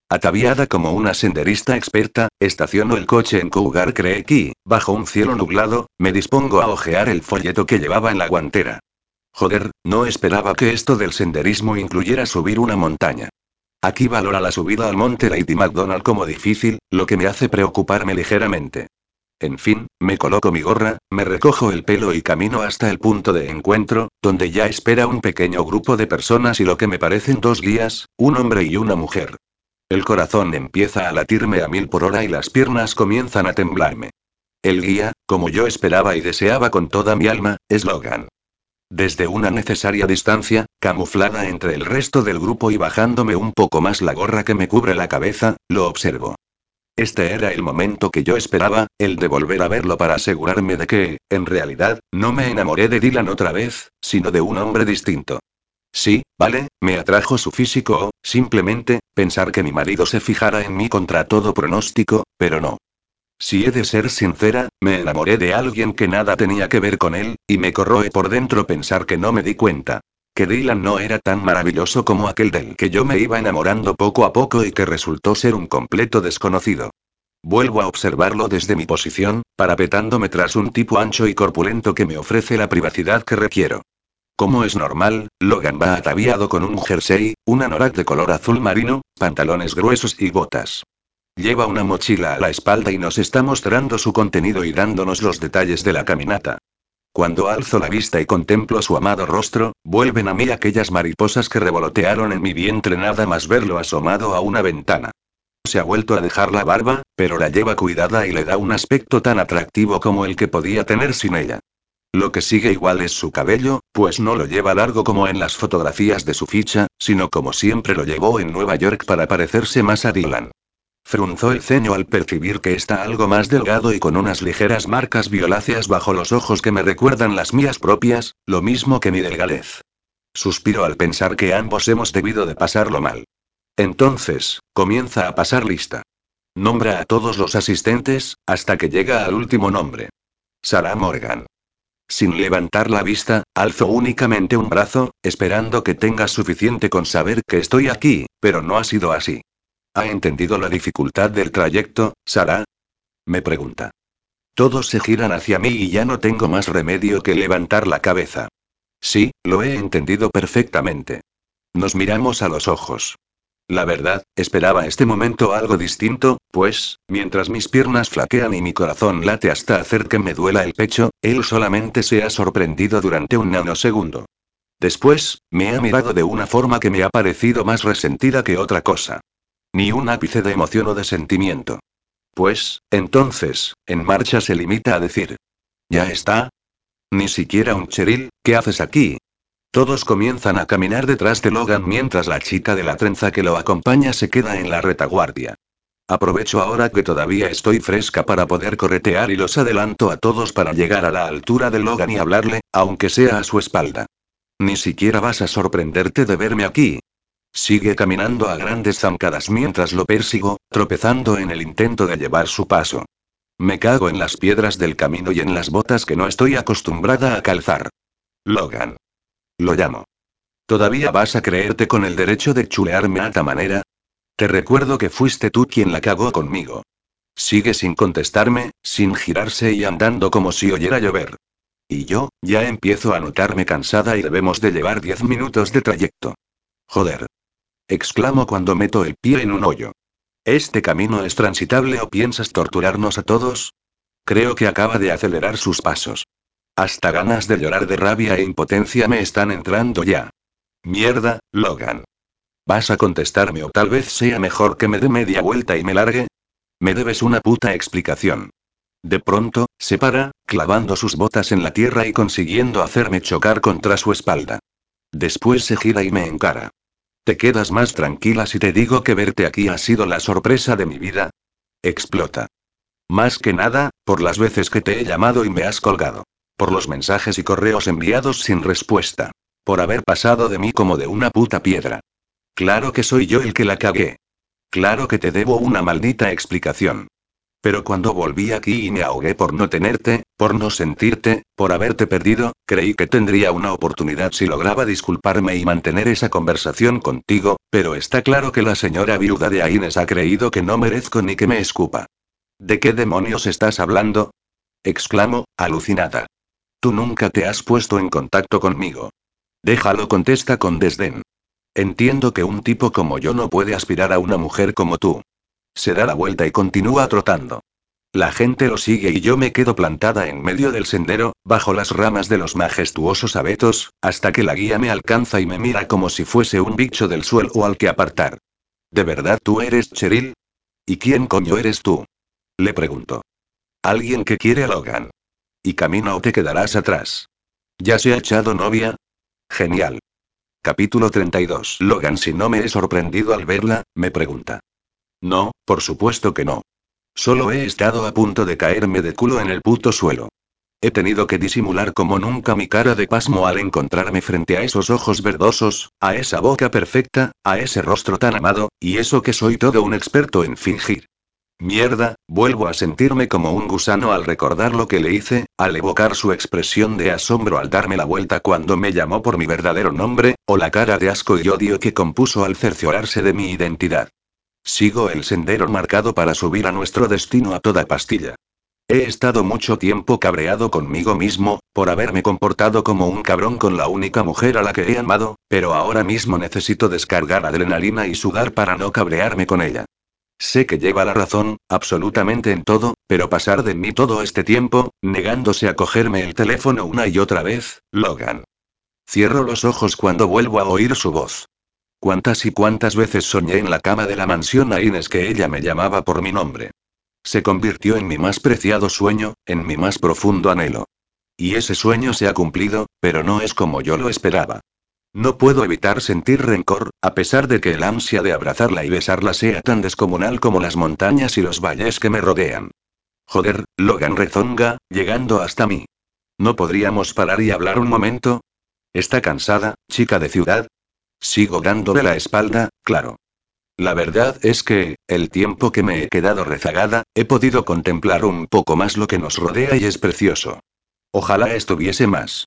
Ataviada como una senderista experta, estaciono el coche en Cougar Creek y, bajo un cielo nublado, me dispongo a hojear el folleto que llevaba en la guantera. Joder, no esperaba que esto del senderismo incluyera subir una montaña. Aquí valora la subida al monte Lady McDonald como difícil, lo que me hace preocuparme ligeramente. En fin, me coloco mi gorra, me recojo el pelo y camino hasta el punto de encuentro, donde ya espera un pequeño grupo de personas y lo que me parecen dos guías, un hombre y una mujer. El corazón empieza a latirme a mil por hora y las piernas comienzan a temblarme. El guía, como yo esperaba y deseaba con toda mi alma, es Logan. Desde una necesaria distancia, camuflada entre el resto del grupo y bajándome un poco más la gorra que me cubre la cabeza, lo observo. Este era el momento que yo esperaba, el de volver a verlo para asegurarme de que, en realidad, no me enamoré de Dylan otra vez, sino de un hombre distinto. Sí, vale, me atrajo su físico o, simplemente, pensar que mi marido se fijara en mí contra todo pronóstico, pero no. Si he de ser sincera, me enamoré de alguien que nada tenía que ver con él, y me corroe por dentro pensar que no me di cuenta que Dylan no era tan maravilloso como aquel del que yo me iba enamorando poco a poco y que resultó ser un completo desconocido. Vuelvo a observarlo desde mi posición, parapetándome tras un tipo ancho y corpulento que me ofrece la privacidad que requiero. Como es normal, Logan va ataviado con un jersey, un anorak de color azul marino, pantalones gruesos y botas. Lleva una mochila a la espalda y nos está mostrando su contenido y dándonos los detalles de la caminata. Cuando alzo la vista y contemplo su amado rostro, vuelven a mí aquellas mariposas que revolotearon en mi vientre nada más verlo asomado a una ventana. Se ha vuelto a dejar la barba, pero la lleva cuidada y le da un aspecto tan atractivo como el que podía tener sin ella. Lo que sigue igual es su cabello, pues no lo lleva largo como en las fotografías de su ficha, sino como siempre lo llevó en Nueva York para parecerse más a Dylan. Frunzó el ceño al percibir que está algo más delgado y con unas ligeras marcas violáceas bajo los ojos que me recuerdan las mías propias, lo mismo que mi delgadez. Suspiro al pensar que ambos hemos debido de pasarlo mal. Entonces, comienza a pasar lista. Nombra a todos los asistentes, hasta que llega al último nombre. Sarah Morgan. Sin levantar la vista, alzo únicamente un brazo, esperando que tenga suficiente con saber que estoy aquí, pero no ha sido así. ¿Ha entendido la dificultad del trayecto, Sara? Me pregunta. Todos se giran hacia mí y ya no tengo más remedio que levantar la cabeza. Sí, lo he entendido perfectamente. Nos miramos a los ojos. La verdad, esperaba este momento algo distinto, pues, mientras mis piernas flaquean y mi corazón late hasta hacer que me duela el pecho, él solamente se ha sorprendido durante un nanosegundo. Después, me ha mirado de una forma que me ha parecido más resentida que otra cosa. Ni un ápice de emoción o de sentimiento. Pues, entonces, en marcha se limita a decir. ¿Ya está? Ni siquiera un cheril, ¿qué haces aquí? Todos comienzan a caminar detrás de Logan mientras la chica de la trenza que lo acompaña se queda en la retaguardia. Aprovecho ahora que todavía estoy fresca para poder corretear y los adelanto a todos para llegar a la altura de Logan y hablarle, aunque sea a su espalda. Ni siquiera vas a sorprenderte de verme aquí, Sigue caminando a grandes zancadas mientras lo persigo, tropezando en el intento de llevar su paso. Me cago en las piedras del camino y en las botas que no estoy acostumbrada a calzar. Logan. Lo llamo. ¿Todavía vas a creerte con el derecho de chulearme a ta manera? Te recuerdo que fuiste tú quien la cagó conmigo. Sigue sin contestarme, sin girarse y andando como si oyera llover. Y yo, ya empiezo a notarme cansada y debemos de llevar diez minutos de trayecto. Joder. Exclamo cuando meto el pie en un hoyo. ¿Este camino es transitable o piensas torturarnos a todos? Creo que acaba de acelerar sus pasos. Hasta ganas de llorar de rabia e impotencia me están entrando ya. Mierda, Logan. ¿Vas a contestarme o tal vez sea mejor que me dé media vuelta y me largue? Me debes una puta explicación. De pronto, se para, clavando sus botas en la tierra y consiguiendo hacerme chocar contra su espalda. Después se gira y me encara. ¿Te quedas más tranquila si te digo que verte aquí ha sido la sorpresa de mi vida? Explota. Más que nada, por las veces que te he llamado y me has colgado. Por los mensajes y correos enviados sin respuesta. Por haber pasado de mí como de una puta piedra. Claro que soy yo el que la cagué. Claro que te debo una maldita explicación. Pero cuando volví aquí y me ahogué por no tenerte, por no sentirte, por haberte perdido, creí que tendría una oportunidad si lograba disculparme y mantener esa conversación contigo, pero está claro que la señora viuda de Aines ha creído que no merezco ni que me escupa. ¿De qué demonios estás hablando? exclamo, alucinada. Tú nunca te has puesto en contacto conmigo. Déjalo, contesta con desdén. Entiendo que un tipo como yo no puede aspirar a una mujer como tú. Se da la vuelta y continúa trotando. La gente lo sigue y yo me quedo plantada en medio del sendero, bajo las ramas de los majestuosos abetos, hasta que la guía me alcanza y me mira como si fuese un bicho del suelo al que apartar. ¿De verdad tú eres Cheryl? ¿Y quién coño eres tú? Le pregunto. Alguien que quiere a Logan. Y camino o te quedarás atrás. ¿Ya se ha echado novia? Genial. Capítulo 32. Logan si no me he sorprendido al verla, me pregunta. No, por supuesto que no. Solo he estado a punto de caerme de culo en el puto suelo. He tenido que disimular como nunca mi cara de pasmo al encontrarme frente a esos ojos verdosos, a esa boca perfecta, a ese rostro tan amado, y eso que soy todo un experto en fingir. Mierda, vuelvo a sentirme como un gusano al recordar lo que le hice, al evocar su expresión de asombro al darme la vuelta cuando me llamó por mi verdadero nombre, o la cara de asco y odio que compuso al cerciorarse de mi identidad. Sigo el sendero marcado para subir a nuestro destino a toda pastilla. He estado mucho tiempo cabreado conmigo mismo, por haberme comportado como un cabrón con la única mujer a la que he amado, pero ahora mismo necesito descargar adrenalina y sudar para no cabrearme con ella. Sé que lleva la razón, absolutamente en todo, pero pasar de mí todo este tiempo, negándose a cogerme el teléfono una y otra vez, Logan. Cierro los ojos cuando vuelvo a oír su voz. Cuántas y cuántas veces soñé en la cama de la mansión a Inés que ella me llamaba por mi nombre. Se convirtió en mi más preciado sueño, en mi más profundo anhelo. Y ese sueño se ha cumplido, pero no es como yo lo esperaba. No puedo evitar sentir rencor, a pesar de que el ansia de abrazarla y besarla sea tan descomunal como las montañas y los valles que me rodean. Joder, Logan rezonga, llegando hasta mí. ¿No podríamos parar y hablar un momento? ¿Está cansada, chica de ciudad? Sigo dándole la espalda, claro. La verdad es que, el tiempo que me he quedado rezagada, he podido contemplar un poco más lo que nos rodea y es precioso. Ojalá estuviese más.